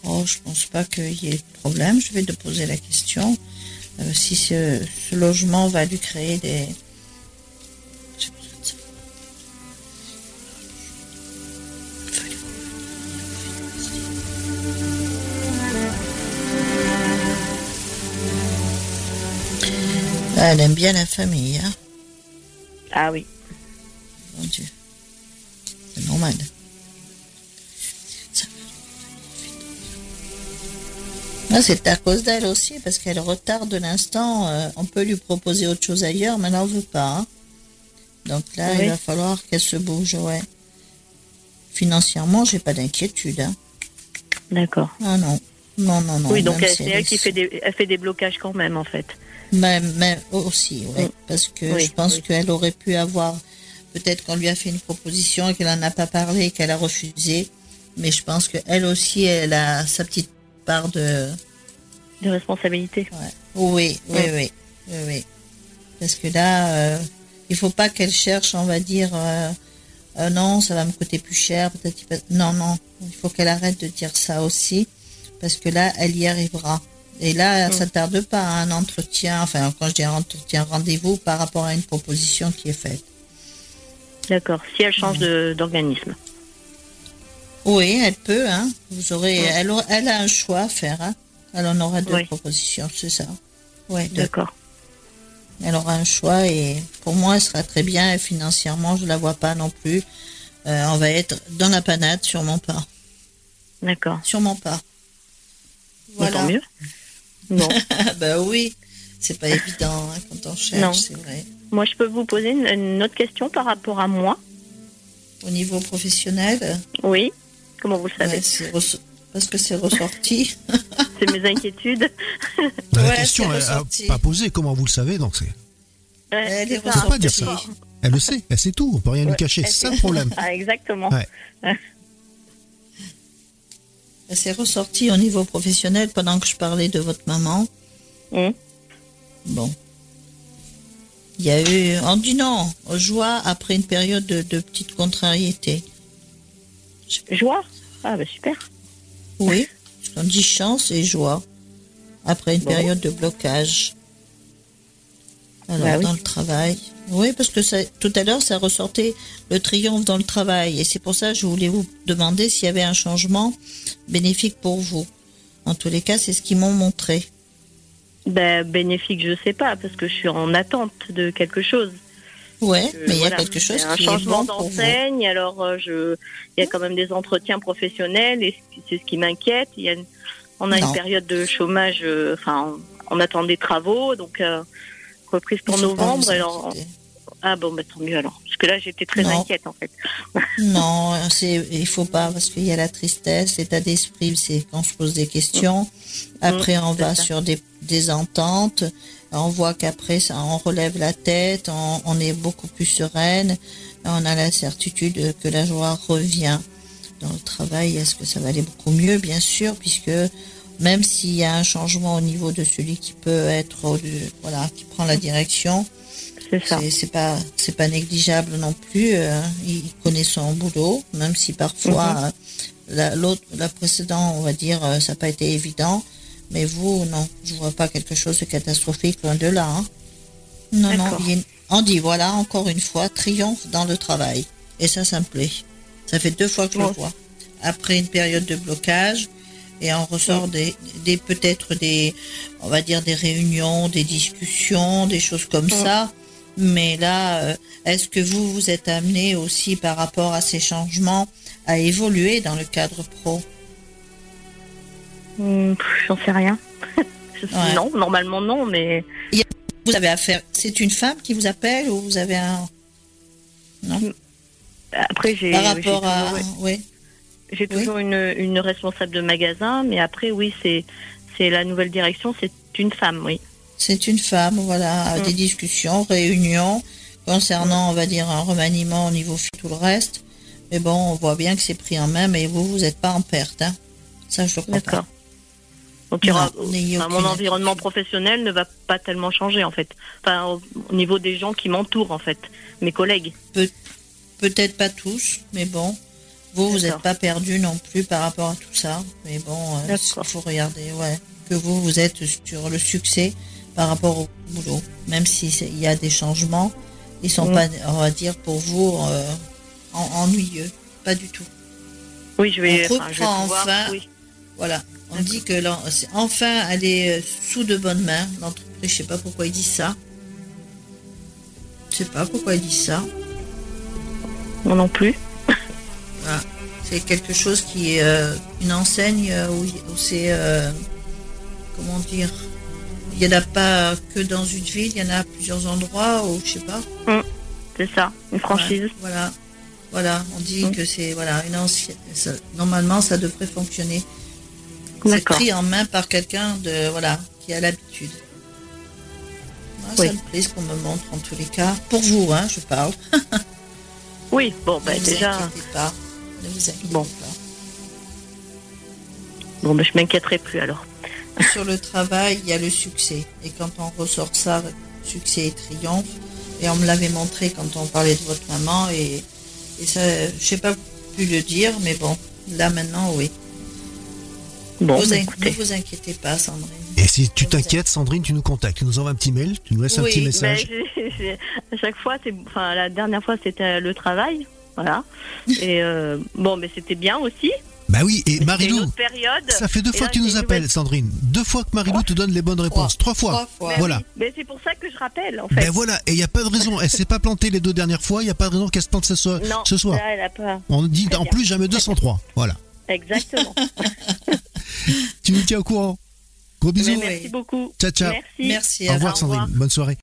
Speaker 5: Oh, je pense pas qu'il y ait de problème. Je vais te poser la question euh, si ce, logement va lui créer des elle aime bien la famille. Hein
Speaker 7: ah oui.
Speaker 5: Mon Dieu. C'est normal. c'est à cause d'elle aussi, parce qu'elle retarde l'instant. Euh, on peut lui proposer autre chose ailleurs, mais elle n'en veut pas. Hein. Donc là, il va falloir qu'elle se bouge, ouais. Financièrement, j'ai pas d'inquiétude. Hein.
Speaker 7: D'accord.
Speaker 5: Ah non. Non, non, non.
Speaker 7: Oui, donc c'est elle, qui fait des, elle fait des blocages quand même, en fait.
Speaker 5: Mais, mais aussi, oui. Mm. Parce que je pense qu'elle aurait pu avoir, peut-être qu'on lui a fait une proposition et qu'elle n'en a pas parlé et qu'elle a refusé. Mais je pense qu'elle aussi, elle a sa petite part de...
Speaker 7: De responsabilité.
Speaker 5: Oui, oui, oui, oui, Parce que là, euh, il faut pas qu'elle cherche, on va dire, euh, euh, non, ça va me coûter plus cher, peut-être. Non, non, il faut qu'elle arrête de dire ça aussi, parce que là, elle y arrivera. Et là, mm. ça ne tarde pas à un entretien, enfin, quand je dis un entretien, rendez-vous par rapport à une proposition qui est faite.
Speaker 7: D'accord. Si elle change d'organisme.
Speaker 5: Oui, elle peut. Hein. Vous aurez, elle, elle, a un choix à faire. Hein. Elle en aura deux propositions, c'est ça.
Speaker 7: Oui, d'accord.
Speaker 5: Elle aura un choix et pour moi, elle sera très bien. Et financièrement, je la vois pas non plus. Euh, on va être dans la panade, sûrement pas.
Speaker 7: D'accord.
Speaker 5: Sûrement pas.
Speaker 7: Voilà. Tant mieux. Non.
Speaker 5: bah oui, c'est pas évident hein, quand on cherche, c'est vrai.
Speaker 7: Moi, je peux vous poser une, autre question par rapport à moi
Speaker 5: Au niveau professionnel?
Speaker 7: Oui. Comment vous le savez?
Speaker 5: Parce parce que c'est ressorti.
Speaker 7: c'est mes inquiétudes.
Speaker 3: la question n'est pas posée, comment vous le savez, donc c'est?
Speaker 5: elle est
Speaker 3: pas dire ça. Elle le sait, elle sait tout, on peut rien lui cacher, c'est ça le problème.
Speaker 7: Ah, exactement.
Speaker 5: C'est ressorti au niveau professionnel pendant que je parlais de votre maman.
Speaker 7: Mmh.
Speaker 5: Bon. Il y a eu, on dit non, joie après une période de, de petite contrariété.
Speaker 7: Joie? Ah, bah super.
Speaker 5: Oui, on dit chance et joie après une période de blocage. Alors, bah dans le travail. Oui, parce que ça, tout à l'heure, ça ressortait le triomphe dans le travail. Et c'est pour ça que je voulais vous demander s'il y avait un changement bénéfique pour vous. En tous les cas, c'est ce qu'ils m'ont montré.
Speaker 7: Ben, bénéfique, je sais pas, parce que je suis en attente de quelque chose.
Speaker 5: Ouais, mais il y a quelque chose
Speaker 7: un changement d'enseigne. Alors, euh, je, il y a quand même des entretiens professionnels et c'est ce qui m'inquiète. Il y a on a une période de chômage. Euh, enfin, on, attend des travaux, donc euh, reprise pour novembre. Alors, ah bon, bah, tant mieux alors. Parce que là, j'étais très inquiète en fait.
Speaker 5: non, c'est, il faut pas parce qu'il y a la tristesse, l'état d'esprit, c'est quand je pose des questions. Après, on va sur des, des ententes. On voit qu'après, ça, on relève la tête, on, on, est beaucoup plus sereine. On a la certitude que la joie revient dans le travail. Est-ce que ça va aller beaucoup mieux? Bien sûr, puisque même s'il y a un changement au niveau de celui qui peut être, voilà, qui prend la direction, c'est pas, c'est pas négligeable non plus. Euh, il connaît son boulot, même si parfois mhm. la, l'autre, la précédente, on va dire, euh, ça n'a pas été évident. Mais vous, non, je vois pas quelque chose de catastrophique loin de là. Hein. Non, non, on dit voilà, encore une fois, triomphe dans le travail. Et ça, ça me plaît. Ça fait deux fois que je le vois. Après une période de blocage, et on ressort des, des peut-être des, on va dire des réunions, des discussions, des choses comme ça. Mais là, euh, est-ce que vous vous êtes amené aussi par rapport à ces changements à évoluer dans le cadre pro
Speaker 7: hmm, J'en sais rien. Non, normalement non, mais
Speaker 5: vous avez affaire. C'est une femme qui vous appelle ou vous avez un
Speaker 7: non Après j'ai
Speaker 5: par rapport à
Speaker 7: oui. J'ai toujours une, une, responsable de magasin, mais après, oui, c'est c'est la nouvelle direction, c'est une femme, oui.
Speaker 5: C'est une femme, voilà, mm. des discussions, réunions concernant, on va dire, un remaniement au niveau tout le reste. Mais bon, on voit bien que c'est pris en main, mais vous, vous n'êtes pas en perte, hein. Ça, je crois
Speaker 7: D'accord. Donc, mon environnement professionnel ne va pas tellement changer, en fait. Enfin, au, niveau des gens qui m'entourent, en fait, mes collègues.
Speaker 5: Peut-être pas tous, mais bon, vous, vous n'êtes pas perdu non plus par rapport à tout ça. Mais bon, euh, il faut regarder, ouais, que vous, vous êtes sur le succès par rapport au boulot. Même s'il y a des changements, ils sont mm. pas, on va dire, pour vous, euh, ennuyeux. Pas du tout.
Speaker 7: Oui, je vais,
Speaker 5: on reprend enfin. Voilà. On dit que enfin elle est euh, sous de bonnes mains. L'entreprise, je sais pas pourquoi ils disent ça. Je sais pas pourquoi ils disent ça.
Speaker 7: Moi non plus.
Speaker 5: C'est quelque chose qui est euh, une enseigne euh, où, c'est, euh, comment dire, il n'y en a pas que dans une ville, il y en a à plusieurs endroits, ou je sais pas.
Speaker 7: Mm. c'est ça, une franchise.
Speaker 5: voilà, voilà, on dit mm. que c'est voilà une ancienne. normalement, ça devrait fonctionner. C'est pris en main par quelqu'un de voilà qui a l'habitude. Moi, Ça me plaît ce qu'on me montre en tous les cas. Pour vous, hein, je parle.
Speaker 7: oui, bon, ben déjà.
Speaker 5: Pas. Ne vous inquiétez
Speaker 7: bon.
Speaker 5: pas.
Speaker 7: Bon, mais je m'inquiéterai plus alors.
Speaker 5: Sur le travail, il y a le succès. Et quand on ressort ça, succès et triomphe. Et on me l'avait montré quand on parlait de votre maman. Et, et ça, je sais pas plus le dire, mais bon, là maintenant, oui.
Speaker 7: Bon,
Speaker 5: vous
Speaker 7: bah,
Speaker 5: ne vous inquiétez pas, Sandrine.
Speaker 3: Et si tu t'inquiètes, Sandrine, tu nous contactes. Tu nous envoies un petit mail, tu nous laisses un petit message.
Speaker 7: Ben, à chaque fois, enfin, la dernière fois, c'était le travail. Voilà. Et euh, bon, mais c'était bien aussi.
Speaker 3: Bah oui, et Marilou, ça fait deux fois que tu nous appelles, Sandrine. Deux fois que Marilou te donne les bonnes réponses. Trois, fois. Voilà.
Speaker 7: Mais c'est pour ça que je rappelle, en fait.
Speaker 3: Ben voilà, et il n'y a pas de raison. Elle s'est pas plantée les deux dernières fois. Il n'y a pas de raison qu'elle se plante ce soir.
Speaker 7: Non,
Speaker 3: ce soir.
Speaker 7: elle a pas.
Speaker 3: On dit en plus jamais 203. Voilà.
Speaker 7: Exactement.
Speaker 3: tu nous tiens au courant. Gros bisous.
Speaker 7: merci beaucoup.
Speaker 3: Ciao, ciao.
Speaker 7: Merci.
Speaker 5: Merci.
Speaker 3: Au revoir, Sandrine. Bonne soirée.